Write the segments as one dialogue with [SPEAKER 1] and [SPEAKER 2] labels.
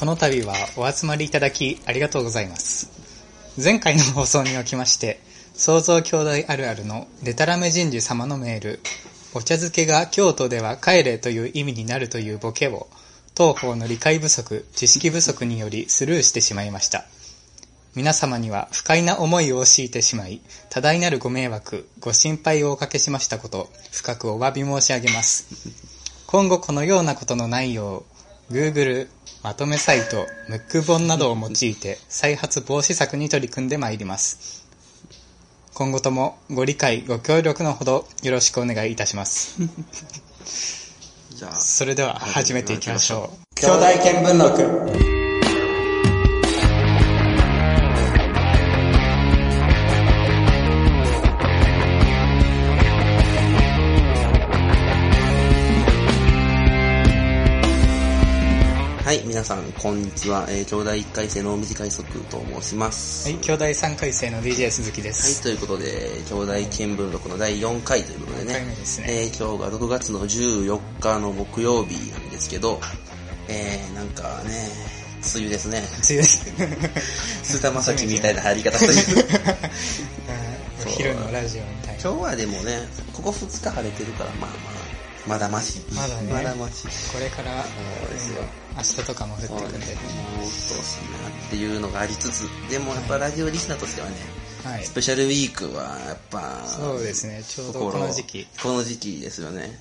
[SPEAKER 1] この度はお集まりいただきありがとうございます。前回の放送におきまして、創造兄弟あるあるのデタラメ人事様のメール、お茶漬けが京都では帰れという意味になるというボケを、当方の理解不足、知識不足によりスルーしてしまいました。皆様には不快な思いを強いてしまい、多大なるご迷惑、ご心配をおかけしましたこと、深くお詫び申し上げます。今後このようなことのないよう、Google、まとめサイト、ムック本などを用いて再発防止策に取り組んでまいります。今後ともご理解、ご協力のほどよろしくお願いいたします。
[SPEAKER 2] じゃあ、
[SPEAKER 1] それでは始めていきましょう。
[SPEAKER 2] 兄弟見聞録。こんにちは。えー、兄弟一回生の短い速と申します。
[SPEAKER 1] はい、兄弟3回生の DJ 鈴木で
[SPEAKER 2] はい、
[SPEAKER 1] す。
[SPEAKER 2] ということで、兄弟見聞録の第4回ということで
[SPEAKER 1] 4回
[SPEAKER 2] ね
[SPEAKER 1] ね。
[SPEAKER 2] えー今日が6月の14日の木曜日なんですけど、えー、なんかね、梅雨ですね。
[SPEAKER 1] 梅雨です。
[SPEAKER 2] 菅田将暉みたいな入り方する。
[SPEAKER 1] う昼のラジオみたいな。
[SPEAKER 2] 今日はでもね、ここ2日晴れてるから、まあまあ、まだまし。
[SPEAKER 1] まだね
[SPEAKER 2] まだまし。
[SPEAKER 1] これから、
[SPEAKER 2] そうですよ。
[SPEAKER 1] 明日とかも降ってくんで。
[SPEAKER 2] もう鬱陶しいなっていうのがありつつ、でもやっぱラジオリスナーとしてはね、
[SPEAKER 1] はい
[SPEAKER 2] ス。ペシャルウィークはやっぱ、
[SPEAKER 1] そうですね、ちょうどこの時期。
[SPEAKER 2] この時期ですよね。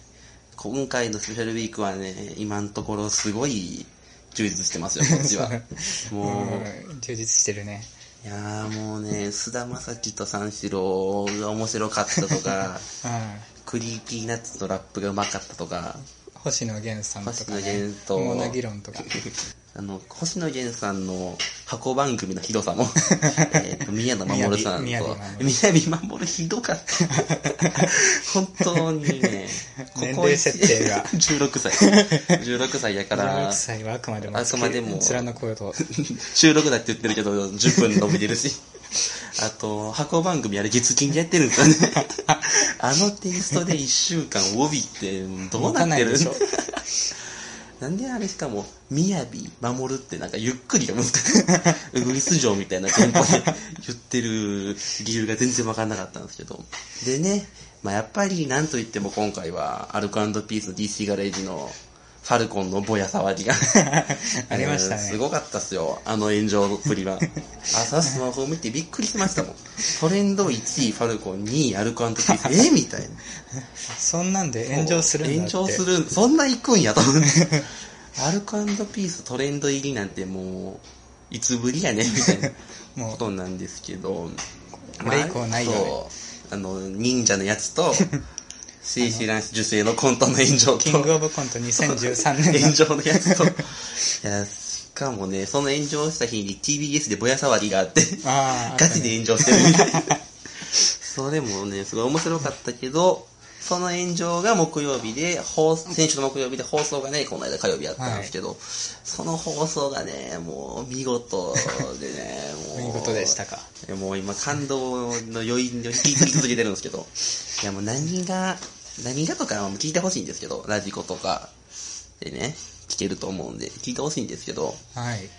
[SPEAKER 2] 今回のスペシャルウィークはね、今のところすごい充実してますよ、こっちは。もう、
[SPEAKER 1] うん充実してるね。
[SPEAKER 2] いやーもうね、菅田将暉と三四郎が面白かったとか、
[SPEAKER 1] う ん。
[SPEAKER 2] クリーピーナッツのラップがうまかったとか、
[SPEAKER 1] 星野源さんと
[SPEAKER 2] 星
[SPEAKER 1] か、ね。
[SPEAKER 2] 野源と、
[SPEAKER 1] とか。
[SPEAKER 2] あの、星野源さんの箱番組のひどさも、えっと、宮野真守さんと、
[SPEAKER 1] 宮
[SPEAKER 2] 宮
[SPEAKER 1] 城
[SPEAKER 2] 城守ひどかった。本当にね、
[SPEAKER 1] 年齢設定が
[SPEAKER 2] 16歳。16歳やから
[SPEAKER 1] 16、歳はあくまでも、
[SPEAKER 2] あくまでも
[SPEAKER 1] 貫くこと。
[SPEAKER 2] 収録だって言ってるけど、10分伸びてるし。あと、箱番組あれ月金でやってるんですよね。あのテイストで1週間帯ってどうなってる
[SPEAKER 1] 動かないでしょ
[SPEAKER 2] なんであれしかも、みやび守るってなんかゆっくり読むんですか？ウグイス城みたいなテンポで言ってる理由が全然わかんなかったんですけど。でね、まあやっぱりなんと言っても今回はアルコピースの DC ガレージのファルコンのぼや騒ぎが
[SPEAKER 1] ありましたね
[SPEAKER 2] えーすごかったっすよ、あの炎上っぷりは。朝スマホを見てびっくりしましたもん。トレンド1位ファルコン、2位アルコピース、えみたいな。
[SPEAKER 1] そんなんで炎上するんだって。
[SPEAKER 2] 炎上する、そんな行くんやと思って。アルコピーストレンド入りなんてもう、いつぶりやねみたいなことなんですけど。
[SPEAKER 1] これ以降ないよね
[SPEAKER 2] そうあの、忍者のやつと、シーシラン受精のコントの炎上と、
[SPEAKER 1] キングオブコント2013年
[SPEAKER 2] 炎上のやつと、いや、しかもね、その炎上した日に TBS でぼや騒ぎがあって、ガチで炎上してるみたい。な。それもね、すごい面白かったけど、その炎上が木曜日で、放先週の木曜日で放送がね、この間火曜日やったんですけど、その放送がね、もう見事でね、もう。
[SPEAKER 1] 見事でしたか。
[SPEAKER 2] もう今感動の余韻を聞き続けてるんですけど、いやもう何が、何がとかは聞いてほしいんですけど、ラジコとかでね、聞けると思うんで、聞いてほしいんですけど、
[SPEAKER 1] はい。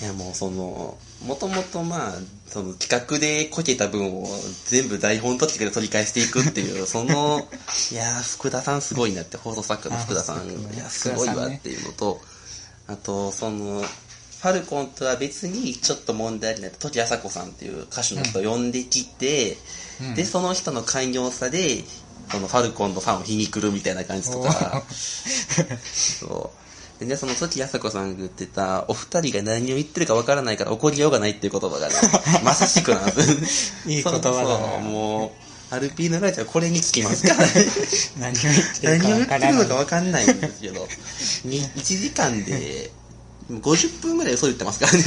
[SPEAKER 2] いやもうその、もともとまあ、その企画でこけた分を全部台本とって取り返していくっていう、その、いやー、福田さんすごいなって、放送作家の福田さん、いや、すごいわっていうのと、あと、その、ファルコンとは別にちょっと問題になった時あさこさんっていう歌手の人を呼んできて、
[SPEAKER 1] うん。
[SPEAKER 2] で、その人の寛容さで、そのファルコンのファンを皮肉るみたいな感じとか、そう。でね、その時あさこさんが言ってた、お二人が何を言ってるかわからないから怒りようがないっていう言葉がね、まさしくなんです。
[SPEAKER 1] いい言葉だな
[SPEAKER 2] そうそうもう、アルピーのラジオはこれにつきますか らね。
[SPEAKER 1] 何を言ってる
[SPEAKER 2] の
[SPEAKER 1] かわか
[SPEAKER 2] んないんですけど、に1時間で50分ぐらい嘘言ってますからね。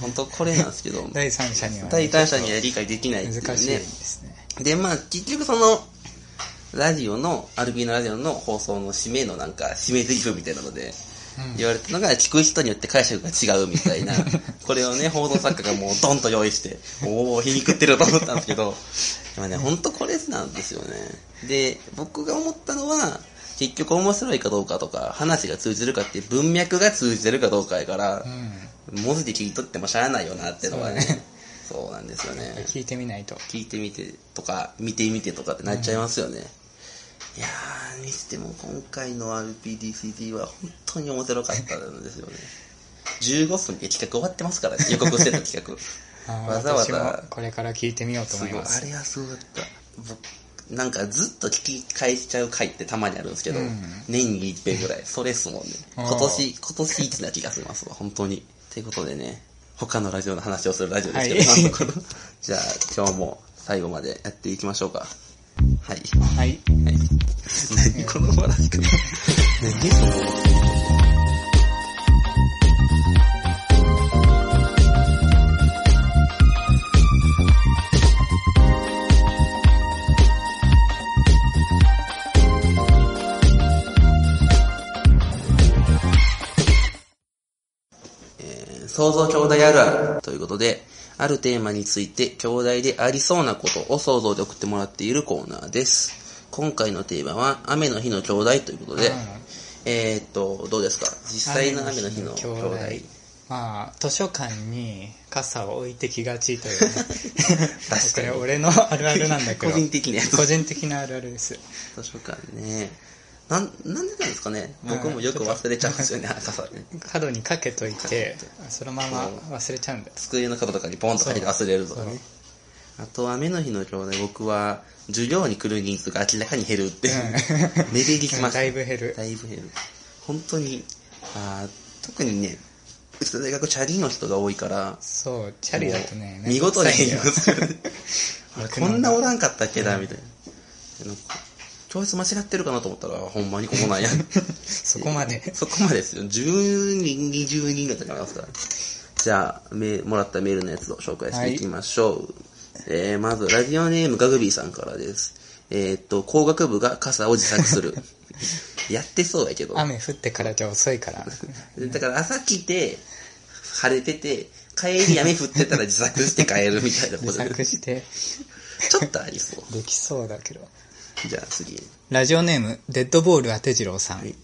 [SPEAKER 2] 本当これなんですけど、
[SPEAKER 1] 第三者にはね、
[SPEAKER 2] 第三者には理解できないっていう
[SPEAKER 1] 難しい
[SPEAKER 2] ね。
[SPEAKER 1] ですね。
[SPEAKER 2] で、まあ、結局その、ラジオの、アルビーのラジオの放送の締めのなんか、締め台詞みたいなので、
[SPEAKER 1] うん
[SPEAKER 2] 言われたのが、聞く人によって解釈が違うみたいな、これをね、報道作家がもうドンと用意して、おお皮肉ってると思ったんですけど、でもね、ほんとこれなんですよね。で、僕が思ったのは、結局面白いかどうかとか、話が通じるかって文脈が通じてるかどうかやから
[SPEAKER 1] う、ん。
[SPEAKER 2] 文字で聞いとってもしゃあないよなってのはね
[SPEAKER 1] そうね。
[SPEAKER 2] そうなんですよね。
[SPEAKER 1] 聞いてみないと。
[SPEAKER 2] 聞いてみてとか、見てみてとかってなっちゃいますよね。いやー、にしても今回の RPDCD は本当に面白かったんですよね。15分で企画終わってますからね、予告してた企画。わざわざ、
[SPEAKER 1] これから聞いてみようと。思います。
[SPEAKER 2] あれはすごかった。僕、なんかずっと聞き返しちゃう回ってたまにあるんですけど、
[SPEAKER 1] うん
[SPEAKER 2] 年に一遍ぐらい。それっすもんね。今年、今年一な気がしますわ、本当に。ということでね、他のラジオの話をするラジオですけど、
[SPEAKER 1] はい
[SPEAKER 2] じゃあ、今日も最後までやっていきましょうか。はい。
[SPEAKER 1] はい。
[SPEAKER 2] はい。何この笑い方。何想像兄弟あるあるということで、あるテーマについて兄弟でありそうなことを想像で送ってもらっているコーナーです。今回のテーマは雨の日の兄弟ということで、
[SPEAKER 1] うん
[SPEAKER 2] えーっと、どうですか？実際の雨の日の兄弟。
[SPEAKER 1] まあ、図書館に傘を置いてきがちというね。
[SPEAKER 2] 確かに
[SPEAKER 1] これ俺のあるあるなんだけど。
[SPEAKER 2] 個人的なやつ
[SPEAKER 1] 個人的なあるあるです。
[SPEAKER 2] 図書館ね。なん、なんでなんですかね？僕もよく忘れちゃうんですよね、傘ね。
[SPEAKER 1] 角にかけといて、そのまま忘れちゃうんだよ。
[SPEAKER 2] 机の角とかにポンと書いて忘れるとかね。あと、雨の日の兄弟、僕は、授業に来る人数が明らかに減るって。目できました。
[SPEAKER 1] だいぶ減る。
[SPEAKER 2] だいぶ減る。本当に、あー特にね、うちの大学チャリの人が多いから、
[SPEAKER 1] そう、チャリだとね、
[SPEAKER 2] 見事にす こんなおらんかったっけな、みたいな。教室間違ってるかなと思ったら、ほんまにここなんや。
[SPEAKER 1] そこまで。
[SPEAKER 2] そこまでですよ。10人、20人ぐらいますから。じゃあ、めもらったメールのやつを紹介していきましょう。えー、まず、ラジオネームガグビーさんからです。えーっと、工学部が傘を自作する。やってそうやけど。
[SPEAKER 1] 雨降ってからじゃ遅いから。
[SPEAKER 2] だから朝来て、晴れてて、帰り雨降ってたら自作して帰るみたいなこ
[SPEAKER 1] 自
[SPEAKER 2] とで。
[SPEAKER 1] 作して、
[SPEAKER 2] ちょっとありそう。
[SPEAKER 1] できそうだけど。
[SPEAKER 2] じゃあ次。
[SPEAKER 1] ラジオネーム、デッドボール当て次郎さん。
[SPEAKER 2] はい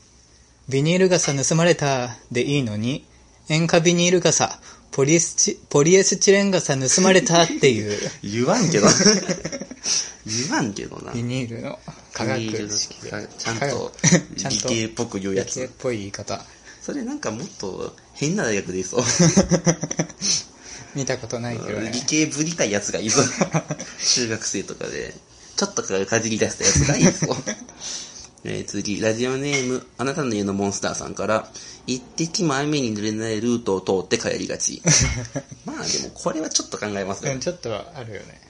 [SPEAKER 1] ビニール傘盗まれたでいいのに、塩化ビニール傘、ポリエスチ、ポリエスチレン傘盗まれたっていう、
[SPEAKER 2] 言わんけど。言わんけどな。
[SPEAKER 1] ビニールの科学式で。
[SPEAKER 2] かちゃんと
[SPEAKER 1] 科学ちゃんと
[SPEAKER 2] 理系っぽく言うやつ。
[SPEAKER 1] 理系っぽい言い方。
[SPEAKER 2] それなんかもっと変な大学でいそう。
[SPEAKER 1] 見たことないけどね
[SPEAKER 2] 理。系ぶりたいやつがいそう。中学生とかで、ちょっとかじり出したやつがいそう。えー次、ラジオネーム、あなたの家のモンスターさんから、一滴も雨に濡れないルートを通って帰りがち。まあでもこれはちょっと考えますよ
[SPEAKER 1] うん、ちょっとあるよね。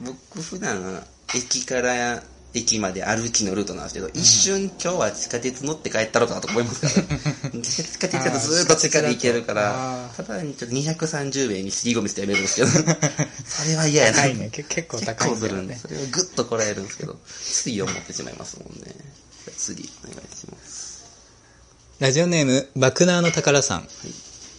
[SPEAKER 2] 僕普段駅から駅まで歩きのルートなんですけど、一瞬今日は地下鉄乗って帰ったろかなと思いますから、地下鉄だとずーっと地下で行けるからただにちょっと230円に尻込みしてやめるんですけど、それは嫌やな。
[SPEAKER 1] 高いね。け結構高いね
[SPEAKER 2] 結構するんで、。それをグッとこらえるんですけど、つい思ってしまいますもんね。次、お願いします。
[SPEAKER 1] ラジオネーム、バクナーの宝さん。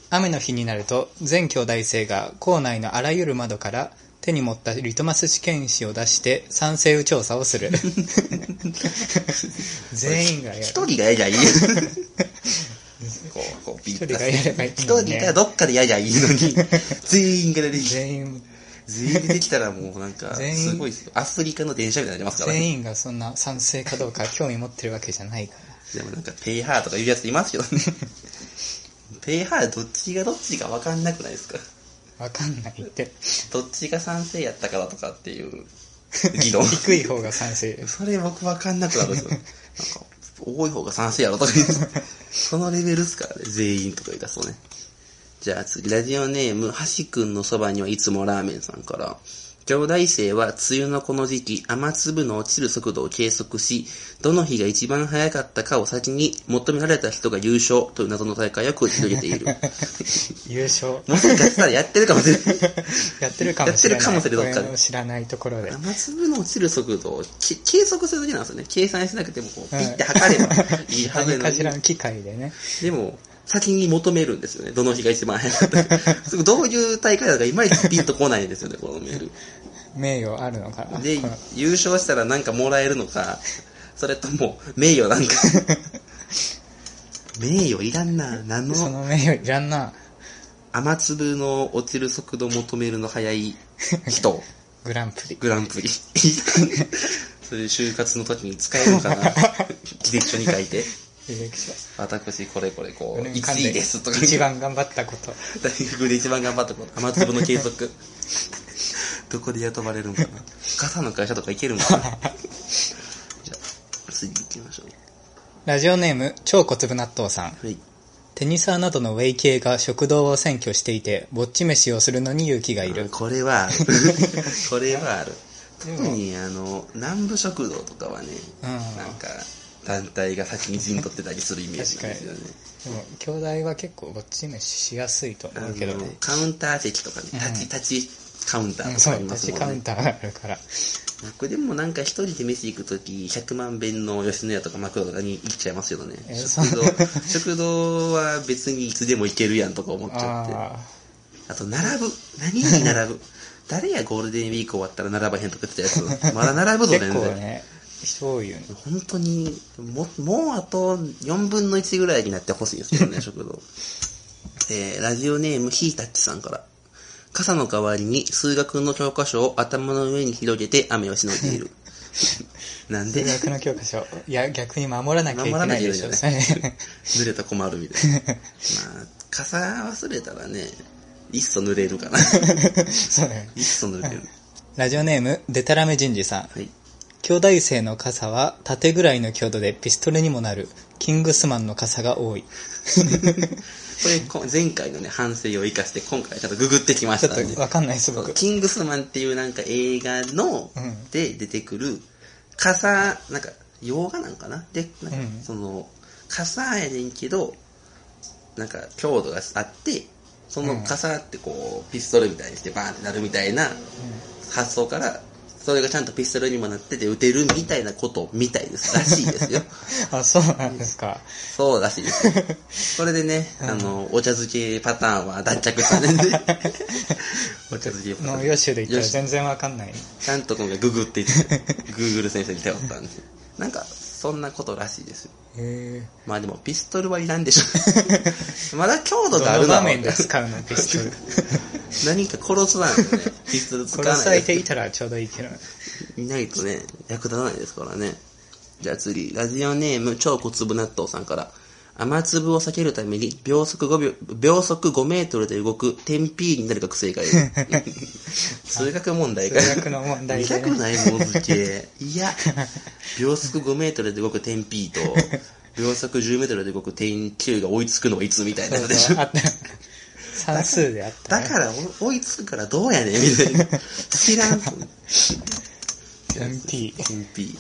[SPEAKER 1] 雨の日になると、全兄弟生が校内のあらゆる窓から手に持ったリトマス試験紙を出して酸性雨調査をする。全員がやる。
[SPEAKER 2] 一人がやりゃいい。こう、こう、ピッ
[SPEAKER 1] 一人がやればいい
[SPEAKER 2] 一
[SPEAKER 1] のにね
[SPEAKER 2] 人がどっかでやりゃいいのに、全員が出てきて
[SPEAKER 1] 全員、
[SPEAKER 2] 全員できたらもうなんか、
[SPEAKER 1] 全員
[SPEAKER 2] すごいですよ。アフリカの電車みたいになりますからね。
[SPEAKER 1] 全員がそんな賛成かどうか興味持ってるわけじゃないから。
[SPEAKER 2] でもなんか、ペイハーとか言うやついますけどね。ペイハーどっちがどっちかわかんなくないですか？
[SPEAKER 1] わかんないって。
[SPEAKER 2] どっちが賛成やったからとかっていう 議論。
[SPEAKER 1] 低い方が賛成。
[SPEAKER 2] それ僕わかんなくなるんですよ。なんか、多い方が賛成やろとか言って。そのレベルっすからね、全員とか言い出すとね。じゃあ次、ラジオネーム、はしくんのそばにはいつもラーメンさんから、兄弟生は梅雨のこの時期、雨粒の落ちる速度を計測し、どの日が一番早かったかを先に求められた人が優勝という謎の大会を繰り広げている。
[SPEAKER 1] 優勝。
[SPEAKER 2] もしかしたら やってるかもしれない。
[SPEAKER 1] やってるかもしれない。
[SPEAKER 2] やってるかもしれないど
[SPEAKER 1] 知らないところで。
[SPEAKER 2] 雨粒の落ちる速度をけ計測するだけなんですよね。計算しなくてもこう、ピッて測ればいいはずなのに
[SPEAKER 1] 何かしらの機械でね。
[SPEAKER 2] でも、先に求めるんですよね。どの日が一番早かったか。どういう大会だかいまいちピンとこないんですよね、このメール。
[SPEAKER 1] 名誉あるのかな。
[SPEAKER 2] で優勝したらなんかもらえるのか、それとも、名誉なんか。名誉いらんな。何
[SPEAKER 1] そ
[SPEAKER 2] の
[SPEAKER 1] の名誉いらんな。
[SPEAKER 2] 雨粒の落ちる速度求めるの早い人。
[SPEAKER 1] グランプリ。
[SPEAKER 2] グランプリ。それ就活の時に使えるのかな履歴書に書いて。
[SPEAKER 1] 履歴書。
[SPEAKER 2] 私、これこれこう、
[SPEAKER 1] うん
[SPEAKER 2] 1位ですとか。
[SPEAKER 1] 一番頑張ったこと。
[SPEAKER 2] 大学で一番頑張ったこと。雨粒の計測。どこで雇われるんかな傘の会社とか行けるんかな じゃあ、次行きましょ
[SPEAKER 1] ラジオネーム、超小粒納豆さん。
[SPEAKER 2] う。はい。
[SPEAKER 1] テニサーなどのウェイ系が食堂を占拠していて、ぼっち飯をするのに勇気がいる。
[SPEAKER 2] これはある。これはある。特に、あの、南部食堂とかはね、
[SPEAKER 1] うん
[SPEAKER 2] なんか、団体が先に陣取ってたりするイメージなんですよね。
[SPEAKER 1] でも、兄弟は結構ぼっち飯しやすいと思うけどね。
[SPEAKER 2] カウンター席とかね、
[SPEAKER 1] うん
[SPEAKER 2] 立ち、立ちカウンターとかありま
[SPEAKER 1] 立ち
[SPEAKER 2] すもんね。
[SPEAKER 1] カウンターがあるから。
[SPEAKER 2] 僕でもなんか一人で飯行くとき、100万遍の吉野家とかマクドとかに行っちゃいますけどね。
[SPEAKER 1] え
[SPEAKER 2] 食堂、食堂は別にいつでも行けるやんとか思っちゃって。
[SPEAKER 1] あ
[SPEAKER 2] あと、並ぶ。何に並ぶ？誰やゴールデンウィーク終わったら並ばへんとか言ってたやつ。まだ並
[SPEAKER 1] あ、
[SPEAKER 2] ぶぞ、
[SPEAKER 1] 結
[SPEAKER 2] 全然。
[SPEAKER 1] 構ね、人多いよね。
[SPEAKER 2] 本当に、も、もうあと4分の1ぐらいになってほしいですけどね、食堂。えー、ラジオネームヒータッチさんから。傘の代わりに数学の教科書を頭の上に広げて雨をしのいでいる。なんで？
[SPEAKER 1] 数学の教科書。いや、逆に守らなきゃいけ
[SPEAKER 2] 守らな
[SPEAKER 1] ないでしょ、
[SPEAKER 2] きゃいけな。濡れたら困るみたいな。まあ、傘忘れたらね、いっそ濡れるかな。
[SPEAKER 1] そうね。
[SPEAKER 2] いっそ濡れる。
[SPEAKER 1] ラジオネーム、デタラメ人事さん。
[SPEAKER 2] はい。
[SPEAKER 1] 兄弟生の傘は縦ぐらいの強度でピストルにもなる。キングスマンの傘が多い。
[SPEAKER 2] これこ、前回のね、反省を生かして、今回ちょっとググってきま
[SPEAKER 1] ちょっ
[SPEAKER 2] したんで。
[SPEAKER 1] とわかんないです、僕。
[SPEAKER 2] キングスマンっていうなんか映画の、
[SPEAKER 1] うん。
[SPEAKER 2] で出てくる、傘、なんか、洋画なんかな？で、なんか
[SPEAKER 1] うん。
[SPEAKER 2] その、傘やねんけど、なんか強度があって、その傘ってこう、ピストルみたいにしてバーンってなるみたいな発想から、それがちゃんとピストルにもなってて撃てるみたいなことみたいです。らしいですよ。
[SPEAKER 1] あ、そうなんですか。
[SPEAKER 2] そうらしいです。これでね、あの、お茶漬けパターンは脱着したね。お茶漬けパターン。
[SPEAKER 1] の予習で言ったら全然わかんない。
[SPEAKER 2] ちゃんと今回ググっていって、グーグル先生に頼ったんで。なんか、そんなことらしいですよ。
[SPEAKER 1] へ
[SPEAKER 2] まあでも、ピストルはいらんでしょ。まだ強
[SPEAKER 1] ぇ
[SPEAKER 2] 度があるのは
[SPEAKER 1] どの場面で使うの、ピストル。
[SPEAKER 2] 何か殺すなね、ピストル使わ
[SPEAKER 1] 殺されて
[SPEAKER 2] な
[SPEAKER 1] いたらちょうどいいけど。
[SPEAKER 2] いないとね、役立たないですからね。じゃあ次、ラジオネーム超小粒納豆さんから。雨粒を避けるために秒速5秒、秒速5メートルで動く点 P になる学生がいる。数学問題か
[SPEAKER 1] 数学の問題
[SPEAKER 2] 見たくないもん付け。いや、秒速5メートルで動く点 P と、秒速10メートルで動く点 Q が追いつくのはいつみたいな
[SPEAKER 1] そう
[SPEAKER 2] やつでしょ
[SPEAKER 1] そう、あった。算数であった、ね。
[SPEAKER 2] だからお 追いつくからどうやねん、みたいな。知らんと。
[SPEAKER 1] 点 P。
[SPEAKER 2] 点 P。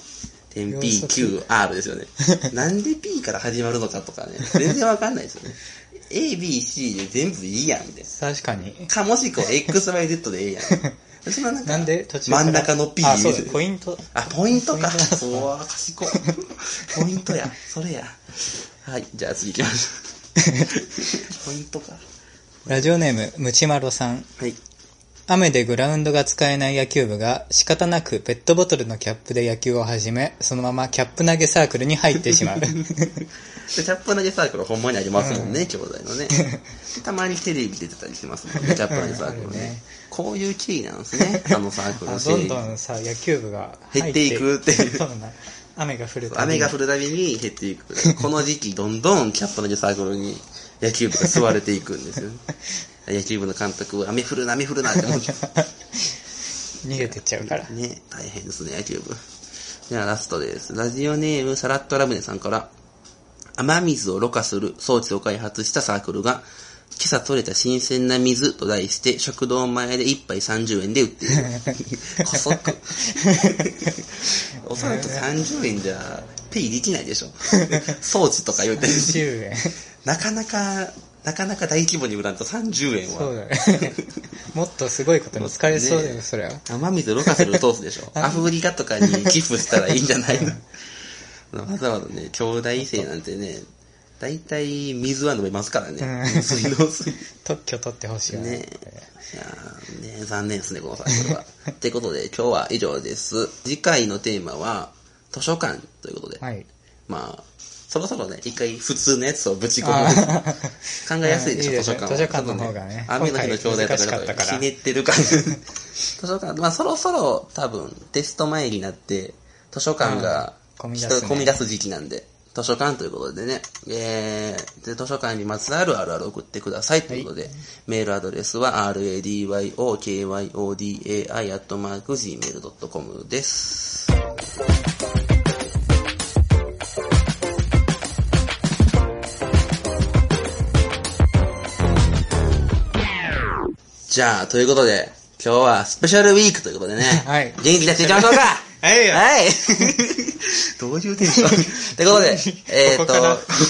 [SPEAKER 2] 点 P、Q、R ですよね。なんで P から始まるのかとかね。全然わかんないですよね。A, B, C で全部いいやん、みたい
[SPEAKER 1] 確かに。
[SPEAKER 2] な。か、もしくは X, Y, Z でええやん。そのなんか
[SPEAKER 1] なんで途中
[SPEAKER 2] 真ん中の P
[SPEAKER 1] あ、そうだ、ポイント。
[SPEAKER 2] あ、ポイントか。そうわ、賢い。ポイントや。それや。はい、じゃあ次行きましょう。ポイントか。
[SPEAKER 1] ラジオネーム、ムチマロさん。
[SPEAKER 2] はい。
[SPEAKER 1] 雨でグラウンドが使えない野球部が仕方なくペットボトルのキャップで野球を始め、そのままキャップ投げサークルに入ってしまう。
[SPEAKER 2] で、キャップ投げサークルほんまにありますもんね、兄弟のね。たまにテレビ出てたりしますもんね、キャップ投げサークルね
[SPEAKER 1] ね。
[SPEAKER 2] こういう経緯なんですね、あのサークル
[SPEAKER 1] あどんどんさ、野球部が入
[SPEAKER 2] 減っていくっていう
[SPEAKER 1] そうな。雨が降るたびに
[SPEAKER 2] 雨が降るたびに減っていく。この時期、どんどんキャップ投げサークルに野球部が吸われていくんですよね。野球部の監督は雨降るな、雨降るなって思って。
[SPEAKER 1] 逃げてっちゃうから。
[SPEAKER 2] ね、大変ですね、野球部。ではラストです。ラジオネーム、サラットラムネさんから、雨水をろ過する装置を開発したサークルが、今朝取れた新鮮な水と題して、食堂前で1杯30円で売っている。こそく。おそらく30円じゃ、ペイできないでしょ。装置とか言うてるし。
[SPEAKER 1] 10円。
[SPEAKER 2] なかなか、なかなか大規模に売らんと30円は。
[SPEAKER 1] そうだね。もっとすごいことに使えそうだよ、
[SPEAKER 2] ね
[SPEAKER 1] それは。
[SPEAKER 2] 雨水ろ過する通すでしょ。アフリカとかに寄付したらいいんじゃないの？わざわざね、兄弟生なんてね、大体水は飲めますからね。
[SPEAKER 1] うん
[SPEAKER 2] 水道水。
[SPEAKER 1] 特許取ってほしいよ
[SPEAKER 2] ねいやーね残念ですね、このサークルは。ってことで、今日は以上です。次回のテーマは、図書館ということで、
[SPEAKER 1] はい。
[SPEAKER 2] まあ、そろそろね、一回普通のやつをぶち込む。考えやすいでしょ、
[SPEAKER 1] いい
[SPEAKER 2] 図書館は。
[SPEAKER 1] 図書館の方がね
[SPEAKER 2] 雨の日の兄弟とか
[SPEAKER 1] 今回難しかったから
[SPEAKER 2] ひねってる感じ。図書館、まあそろそろ多分テスト前になって、図書館が
[SPEAKER 1] うん混み出すね
[SPEAKER 2] 人混み出す時期なんで、図書館ということでね、えー、で図書館にまつわるあるある送ってくださいということで、メールアドレスは radyokyodai.gmail.com です。じゃあ、ということで、今日はスペシャルウィークということでね、
[SPEAKER 1] はい。
[SPEAKER 2] 元気出していきましょうか。
[SPEAKER 1] はいよ。
[SPEAKER 2] はい。どういうテンション？ということで、えーっと、
[SPEAKER 1] こ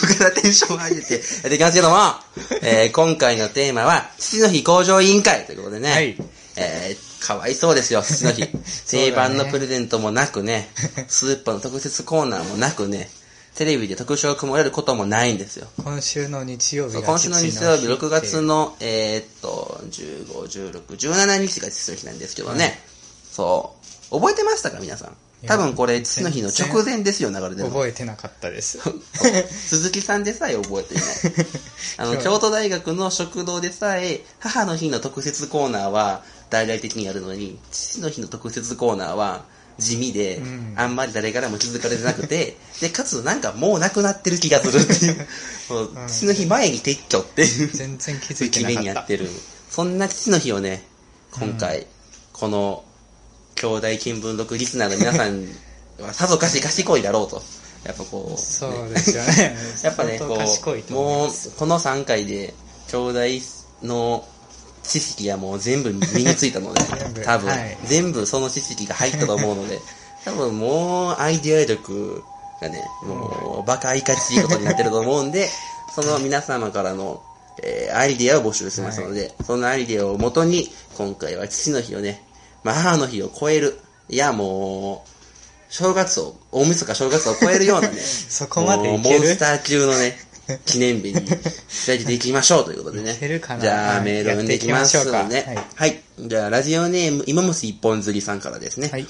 [SPEAKER 1] こから？
[SPEAKER 2] テンションを上げてやっていきますけども、えー今回のテーマは、父の日向上委員会ということでね、
[SPEAKER 1] はい。
[SPEAKER 2] えー、かわいそうですよ、父の日。定
[SPEAKER 1] ね。
[SPEAKER 2] 番のプレゼントもなくね、スーパーの特設コーナーもなくね、テレビで特集を組まれることもないんですよ。
[SPEAKER 1] 今週の日曜日
[SPEAKER 2] 今週の日曜日、6月
[SPEAKER 1] の
[SPEAKER 2] の、えーっと、15、16、17日が父の日なんですけどね、そう。覚えてましたか、皆さん？多分これ、父の日の直前ですよ、流れてるの。
[SPEAKER 1] 覚えてなかったです。
[SPEAKER 2] 鈴木さんでさえ覚えていない。あの、京都大学の食堂でさえ、母の日の特設コーナーは大々的にやるのに、父の日の特設コーナーは地味で、
[SPEAKER 1] うん
[SPEAKER 2] あんまり誰からも気づかれてなくて、で、かつなんかもうなくなってる気がするっていう、父の日前に撤去っていう、
[SPEAKER 1] 全然気づいてなかった。
[SPEAKER 2] にやってる。そんな父の日をね、今回、この、兄弟見聞録リスナーの皆さんはさぞかし賢いだろうと。やっぱこう、
[SPEAKER 1] そうですよね。
[SPEAKER 2] やっぱね、
[SPEAKER 1] 相
[SPEAKER 2] こう、もうこの3回で、兄弟の知識がもう全部身についたの で多分、
[SPEAKER 1] はい。
[SPEAKER 2] 全部その知識が入ったと思うので、多分もうアイデア力がね、もうバカいかちいことになってると思うんで、その皆様からの、えーアイデアを募集してますので、そのアイデアをもとに、今回は父の日をね、まあ母の日を超える、いやもう、正月を、大晦日正月を超えるようなね、
[SPEAKER 1] そこまで
[SPEAKER 2] モンスター級のね、記念日に仕上げていきましょうということでね。じゃあ、
[SPEAKER 1] はい
[SPEAKER 2] メールを読んでいきますね。
[SPEAKER 1] か
[SPEAKER 2] はい。じゃあ、ラジオネーム、今虫一本釣りさんからですね。
[SPEAKER 1] はい。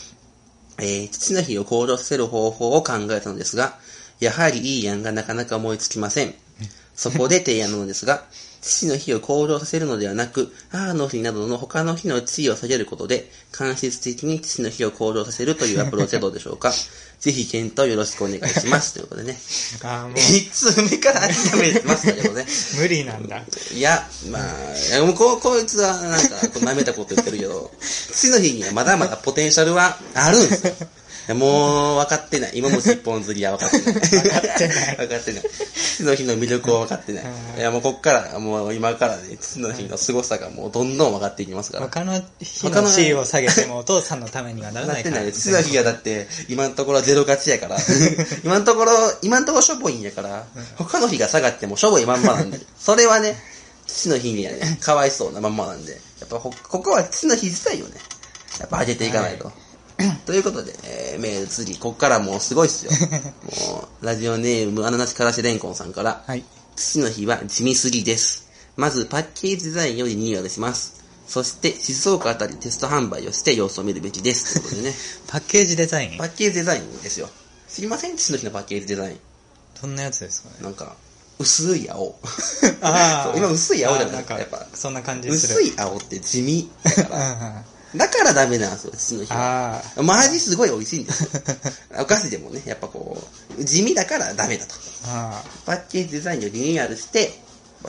[SPEAKER 2] えー、父の日を向上させる方法を考えたのですが、やはりいい案がなかなか思いつきません。そこで提案なのですが、父の日を向上させるのではなく、母の日などの他の日の地位を下げることで、間接的に父の日を向上させるというアプローチはどうでしょうか？ぜひ検討よろしくお願いします。ということでね。
[SPEAKER 1] ああ、もう、
[SPEAKER 2] 一通目から諦めてましたけどね。
[SPEAKER 1] 無理なんだ。
[SPEAKER 2] いや、まあ、うこ、こいつはなんか、舐めたこと言ってるけど、父の日にはまだまだポテンシャルはあるんですよ。い やもう、分かってない。今も一本釣りは分かってない。分か
[SPEAKER 1] ってない
[SPEAKER 2] 分かってない。父の日の魅力を分かってない。
[SPEAKER 1] うん
[SPEAKER 2] いや、もうこっから、もう今からね、父の日の凄さがもうどんどん分かっていきますから。
[SPEAKER 1] 他の日の地位を下げてもお父さんのためにはならないから。
[SPEAKER 2] なってない。父の日がだって、今のところはゼロ勝ちやから、今のところ、今のところしょぼいんやから、他の日が下がってもしょぼいまんまなんで、それはね、父の日にはね、かわいそうなまんまなんで、やっぱほここは父の日自体をね、やっぱ上げていかないと。ということで、えー、メール次、こっからもうすごいっすよ。もう、ラジオネーム、あななしからしれんこんさんから、
[SPEAKER 1] はい。
[SPEAKER 2] 父の日は地味すぎです。まずパッケージデザインをリニューアルします。そして静岡あたりテスト販売をして様子を見るべきです。ということでね。
[SPEAKER 1] パッケージデザイン？
[SPEAKER 2] パッケージデザインですよ。知りません父の日のパッケージデザイン。
[SPEAKER 1] どんなやつですかね？
[SPEAKER 2] なんか、薄い青。
[SPEAKER 1] あ
[SPEAKER 2] そう今薄い青じゃない
[SPEAKER 1] あーなんか
[SPEAKER 2] やっぱ、
[SPEAKER 1] そんな感じする。
[SPEAKER 2] 薄い青って地味だか。ら。
[SPEAKER 1] あ
[SPEAKER 2] だからダメなんですよ、父の日は。
[SPEAKER 1] あ
[SPEAKER 2] まあ味すごい美味しいんですよ。お菓子でもね、やっぱこう、地味だからダメだと。パッケージデザインをリニューアルして、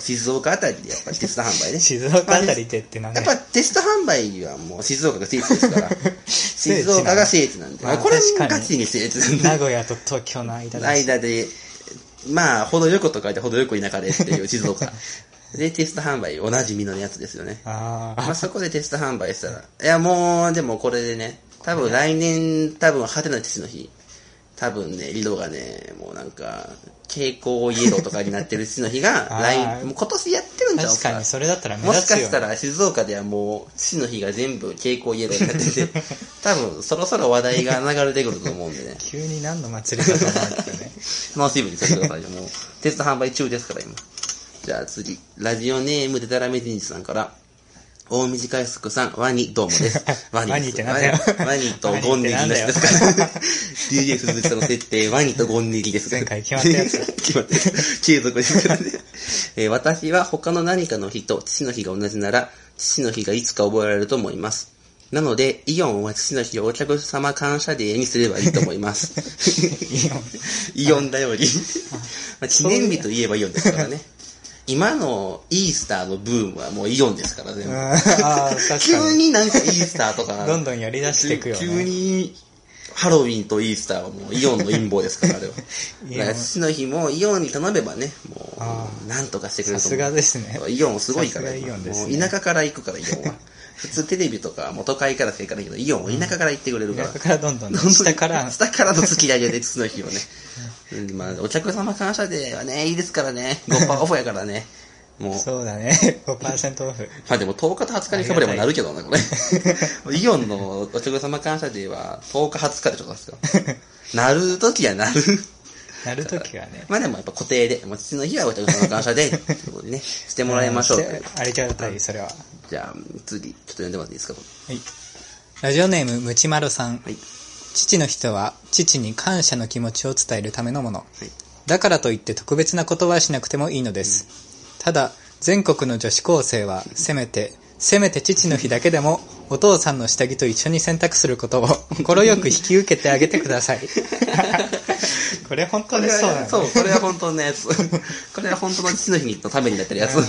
[SPEAKER 2] 静岡あたりでやっぱりテスト販売ね。
[SPEAKER 1] あ。静岡あたりでって何？
[SPEAKER 2] やっぱテスト販売はもう静岡が聖地ですから、静岡が聖地なんで、
[SPEAKER 1] まあ
[SPEAKER 2] これ
[SPEAKER 1] 確かに
[SPEAKER 2] ガチに聖地なんで、
[SPEAKER 1] 名古屋と東京の間だし。
[SPEAKER 2] 間で、まあ、程よくと書いて程よく田舎ですっていう静岡。で、テスト販売おなじみのやつですよね。
[SPEAKER 1] あ
[SPEAKER 2] まあ、そこでテスト販売したら、いやもう、でもこれでね、多分来年、多分派手な父の日、多分ね、色がね、もうなんか、蛍光イエローとかになってる父の日が、来、もう今年やってるん
[SPEAKER 1] あ。
[SPEAKER 2] ちゃう
[SPEAKER 1] 確かにそれだったら目
[SPEAKER 2] もし
[SPEAKER 1] 立つよ、ね。
[SPEAKER 2] かしたら静岡ではもう父の日が全部蛍光イエローになってて、多分そろそろ話題が流れてくると思うんでね、
[SPEAKER 1] 急に何の祭りだと思うけどね。
[SPEAKER 2] 楽しみにしてくださいよ。もうテスト販売中ですから今。じゃあ次、ラジオネームデタラメ人事さんから、大短いすくさん、ワニ、どうもです。ワ
[SPEAKER 1] ワニってなんだよ
[SPEAKER 2] ワニとゴンネギの人ですから。DJ 鈴木さんの設定、ワニとゴンネギです。
[SPEAKER 1] 前回決まったやつ
[SPEAKER 2] 決まってる。継続ですからね。えー私は他の何かの日と父の日が同じなら、父の日がいつか覚えられると思います。なので、イオンは父の日をお客様感謝デーにすればいいと思います。
[SPEAKER 1] いいよ。
[SPEAKER 2] イオンだより。まあ、記念日といえばイオンですからね。今のイースターのブームはもうイオンですからね。急
[SPEAKER 1] に。
[SPEAKER 2] になんかイースターとか。
[SPEAKER 1] どんどんやり出していくよね
[SPEAKER 2] 急に、ハロウィンとイースターはもうイオンの陰謀ですから、あれは。父の日もイオンに頼めばね、も
[SPEAKER 1] あ
[SPEAKER 2] う、なんとかしてくれ
[SPEAKER 1] さす
[SPEAKER 2] ると思う。
[SPEAKER 1] がですね。
[SPEAKER 2] イオンすごいから、
[SPEAKER 1] ね
[SPEAKER 2] もう田舎から行くから、イオンは。普通テレビとか都会からしか行かないけど、イオンは田舎から行ってくれるから。
[SPEAKER 1] 田舎からどんどん
[SPEAKER 2] どんどん
[SPEAKER 1] 下から、
[SPEAKER 2] 下からの突き上げで父の日をね。うんまあ、お客様感謝デーはね、いいですからね。5%オフやからね。もう、
[SPEAKER 1] そうだね。5%オフ。
[SPEAKER 2] まあでも10日と20日にかぶればなるけどな、これ。イオンのお客様感謝デーは10日20日でしょ、確か。なるときはなる。
[SPEAKER 1] なるときはね。
[SPEAKER 2] まあでもやっぱ固定で、もう父の日はお客様感謝デーっていうことでね、してもらいましょう。
[SPEAKER 1] ありがたい、それは。
[SPEAKER 2] じゃあ、次、ちょっと読んでもらっていいですか？
[SPEAKER 1] はい。ラジオネーム、むちまるさん。
[SPEAKER 2] はい。
[SPEAKER 1] 父の人は、父に感謝の気持ちを伝えるためのもの。
[SPEAKER 2] はい。
[SPEAKER 1] だからといって特別なことはしなくてもいいのです。ただ、全国の女子高生は、せめて、せめて父の日だけでも、お父さんの下着と一緒に洗濯することを、心よく引き受けてあげてください。これ本当にそうなの
[SPEAKER 2] そう、これは本当のやつ。これは本当の父の日のためになってるやつ。そう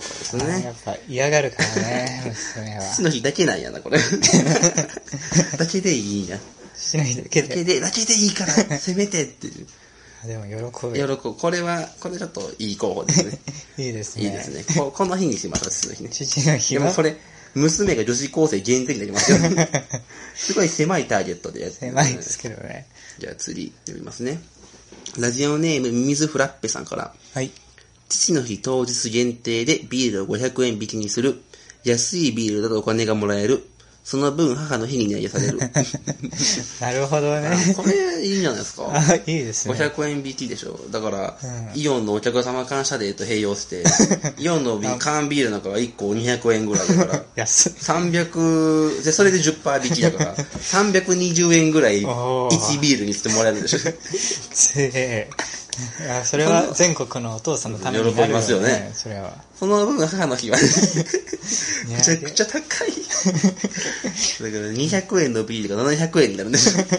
[SPEAKER 2] です
[SPEAKER 1] や
[SPEAKER 2] ね。
[SPEAKER 1] っぱ嫌がるからね、娘は。
[SPEAKER 2] 父の日だけなんやな、これ。だけでいいんや。
[SPEAKER 1] 父の日だけで。
[SPEAKER 2] だけで、だけでいいから、せめてっていう。
[SPEAKER 1] でも喜ぶ。
[SPEAKER 2] 喜ぶ。これは、これちょっといい候補ですね。
[SPEAKER 1] いいですね。
[SPEAKER 2] いいですね。ここの日にしましょう、父の日ね。
[SPEAKER 1] 父の日は？
[SPEAKER 2] でもこれ、娘が女子高生限定になりますよ。すごい狭いターゲットでやってる
[SPEAKER 1] 狭いですけどね。
[SPEAKER 2] じゃあ次、読みますね。ラジオネーム、ミミズフラッペさんから、
[SPEAKER 1] はい。
[SPEAKER 2] 父の日当日限定でビールを500円引きにする。安いビールだとお金がもらえる。その分母の日に値上げされる。
[SPEAKER 1] なるほどね。
[SPEAKER 2] これいいんじゃないですか？
[SPEAKER 1] あ、いいですね。
[SPEAKER 2] 500円引きでしょ。だから、
[SPEAKER 1] うん
[SPEAKER 2] イオンのお客様感謝デーと併用して、イオンのビ缶ビールなんかは1個200円ぐらいだから、
[SPEAKER 1] 安い。
[SPEAKER 2] 300、で、それで10%引きだから、320円ぐらい
[SPEAKER 1] おー
[SPEAKER 2] 1ビールにしてもらえるでしょ。
[SPEAKER 1] すげえ。いや、それは全国のお父さんのためになる
[SPEAKER 2] 喜びますよね
[SPEAKER 1] それは。
[SPEAKER 2] その分母の日は、ね、
[SPEAKER 1] ね
[SPEAKER 2] めちゃくちゃ高い。だから200円のビールが700円になるんですよ。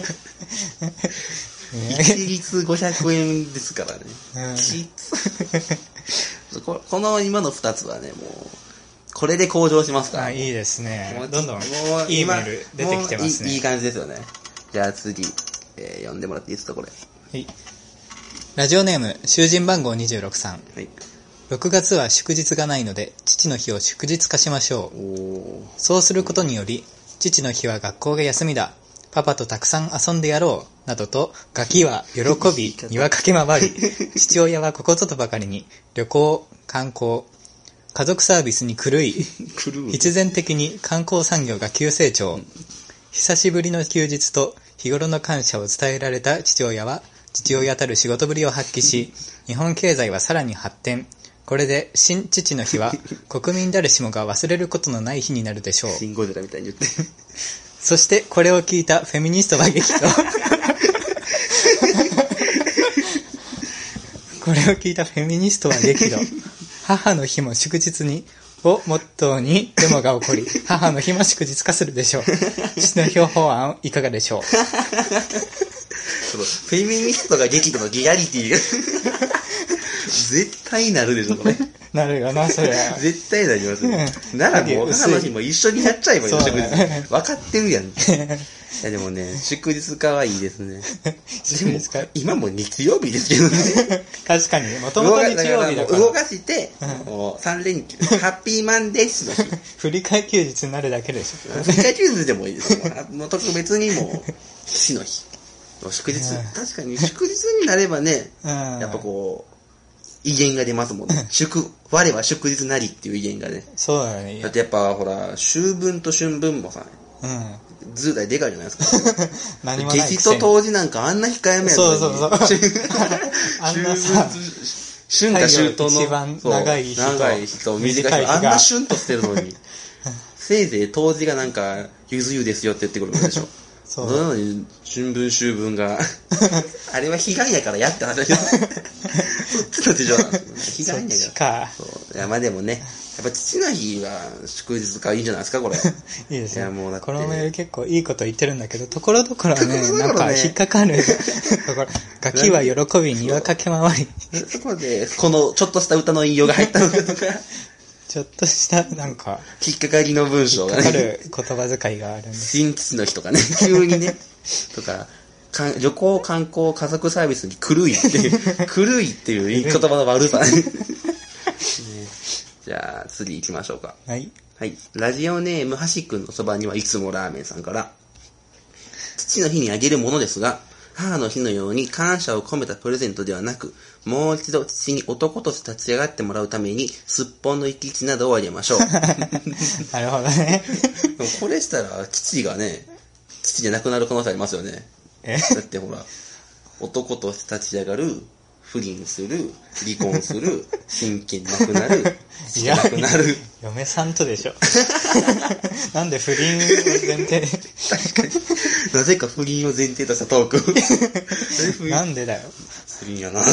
[SPEAKER 2] 一律500円ですからね。ここの今の2つはね、もう、これで向上しますから。
[SPEAKER 1] あ、いいです
[SPEAKER 2] もう。
[SPEAKER 1] ねどんどん
[SPEAKER 2] もう
[SPEAKER 1] いいメ
[SPEAKER 2] 今
[SPEAKER 1] ール出てきてますね。
[SPEAKER 2] いい感じですよね。じゃあ次、えー読んでもらっていいですか、これ。
[SPEAKER 1] はい。ラジオネーム、囚人番号26さん。
[SPEAKER 2] はい。
[SPEAKER 1] 6月は祝日がないので、父の日を祝日化しましょう。そうすることにより、父の日は学校が休みだ。パパとたくさん遊んでやろう。などと、ガキは喜び、庭駆け回り、父親はここぞとばかりに、旅行、観光、家族サービスに狂い。必然的に観光産業が急成長。久しぶりの休日と日頃の感謝を伝えられた父親は、父親たる仕事ぶりを発揮し、日本経済はさらに発展。これで、新父の日は、国民誰しもが忘れることのない日になるでしょう。
[SPEAKER 2] シンゴジラみたいに言って。
[SPEAKER 1] そして、これを聞いたフェミニストは激怒。これを聞いたフェミニストは激怒。母の日も祝日に、をモットーにデモが起こり、母の日も祝日化するでしょう。父の日法案いかがでしょう
[SPEAKER 2] そのフェミニストが激怒のギアリティが 絶対なるでしょ、これ。
[SPEAKER 1] なるよな、それ。
[SPEAKER 2] 絶対なりますね。ならもう、母の日も一緒にやっちゃえばいい祝日。分かってるやん。いや、でもね、祝日化はいいですね。
[SPEAKER 1] 祝日化
[SPEAKER 2] 今も日曜日ですけどね。
[SPEAKER 1] 確かに、もともと日曜日だから、
[SPEAKER 2] 動かして、もう3連休、ハッピーマンデースの日。
[SPEAKER 1] 振り替え休日になるだけでしょ。
[SPEAKER 2] 振り替え休日でもいいですよ。もう特別にもう、父の日。祝日
[SPEAKER 1] うん。
[SPEAKER 2] 確かに祝日になればね、
[SPEAKER 1] うん。
[SPEAKER 2] やっぱこう、威厳が出ますもんね。祝、我は祝日なりっていう威厳がね。
[SPEAKER 1] そうだよね。
[SPEAKER 2] だってやっぱほら、秋分と春分もさ、
[SPEAKER 1] うん。
[SPEAKER 2] 図体でかいじゃないですか。
[SPEAKER 1] 何もない
[SPEAKER 2] 激と当時なんかあんな控えめや
[SPEAKER 1] そうそうそう
[SPEAKER 2] 秋
[SPEAKER 1] あんな
[SPEAKER 2] 分
[SPEAKER 1] さ
[SPEAKER 2] 春夏秋冬の。
[SPEAKER 1] 一番長い日と
[SPEAKER 2] そう長い日と短い日。
[SPEAKER 1] 短い日が
[SPEAKER 2] あんなシュンとしてるのに。せいぜい当時がなんか、ゆず湯ですよって言ってくるわけでしょ。
[SPEAKER 1] そ
[SPEAKER 2] そううなのに、春分秋分が、あれは彼岸やからやって話だけど、そっちの事情なんですよ。彼岸やから。
[SPEAKER 1] か。
[SPEAKER 2] そう。いや、まあでもね、やっぱ父の日は祝日かいいんじゃないですか、これ。
[SPEAKER 1] いいですよ
[SPEAKER 2] いやもうだって
[SPEAKER 1] このメール結構いいこと言ってるんだけど、ところどころね、
[SPEAKER 2] ね
[SPEAKER 1] なんか引っかかるところ。ガキは喜び庭かけ回り。
[SPEAKER 2] そこで、このちょっとした歌の引用が入ったのかとか、
[SPEAKER 1] ちょっとした、なんか、
[SPEAKER 2] 引っかかりの文章が
[SPEAKER 1] かか
[SPEAKER 2] ね、
[SPEAKER 1] る言葉遣いがあるんです。
[SPEAKER 2] 新父の日とかね、急にね、とか、かん旅行観光家族サービスに狂いっていう、狂いっていう言葉の悪さね。ね じゃあ、次行きましょうか。
[SPEAKER 1] はい。
[SPEAKER 2] はい。ラジオネーム、はしくんのそばにはいつもラーメンさんから、父の日にあげるものですが、母の日のように感謝を込めたプレゼントではなく、もう一度父に男として立ち上がってもらうために、すっぽんの生き地などをあげましょう。
[SPEAKER 1] なるほどね。
[SPEAKER 2] でもこれしたら、父がね、父じゃなくなる可能性ありますよね。
[SPEAKER 1] え？
[SPEAKER 2] だってほら、男として立ち上がる、不倫する、離婚する、親権なくなる、
[SPEAKER 1] いや
[SPEAKER 2] なくなる。
[SPEAKER 1] 嫁さんとでしょ。なんで不倫を前提？
[SPEAKER 2] なぜか不倫を前提としたトーク。
[SPEAKER 1] なんでだよ。
[SPEAKER 2] 不倫やな。い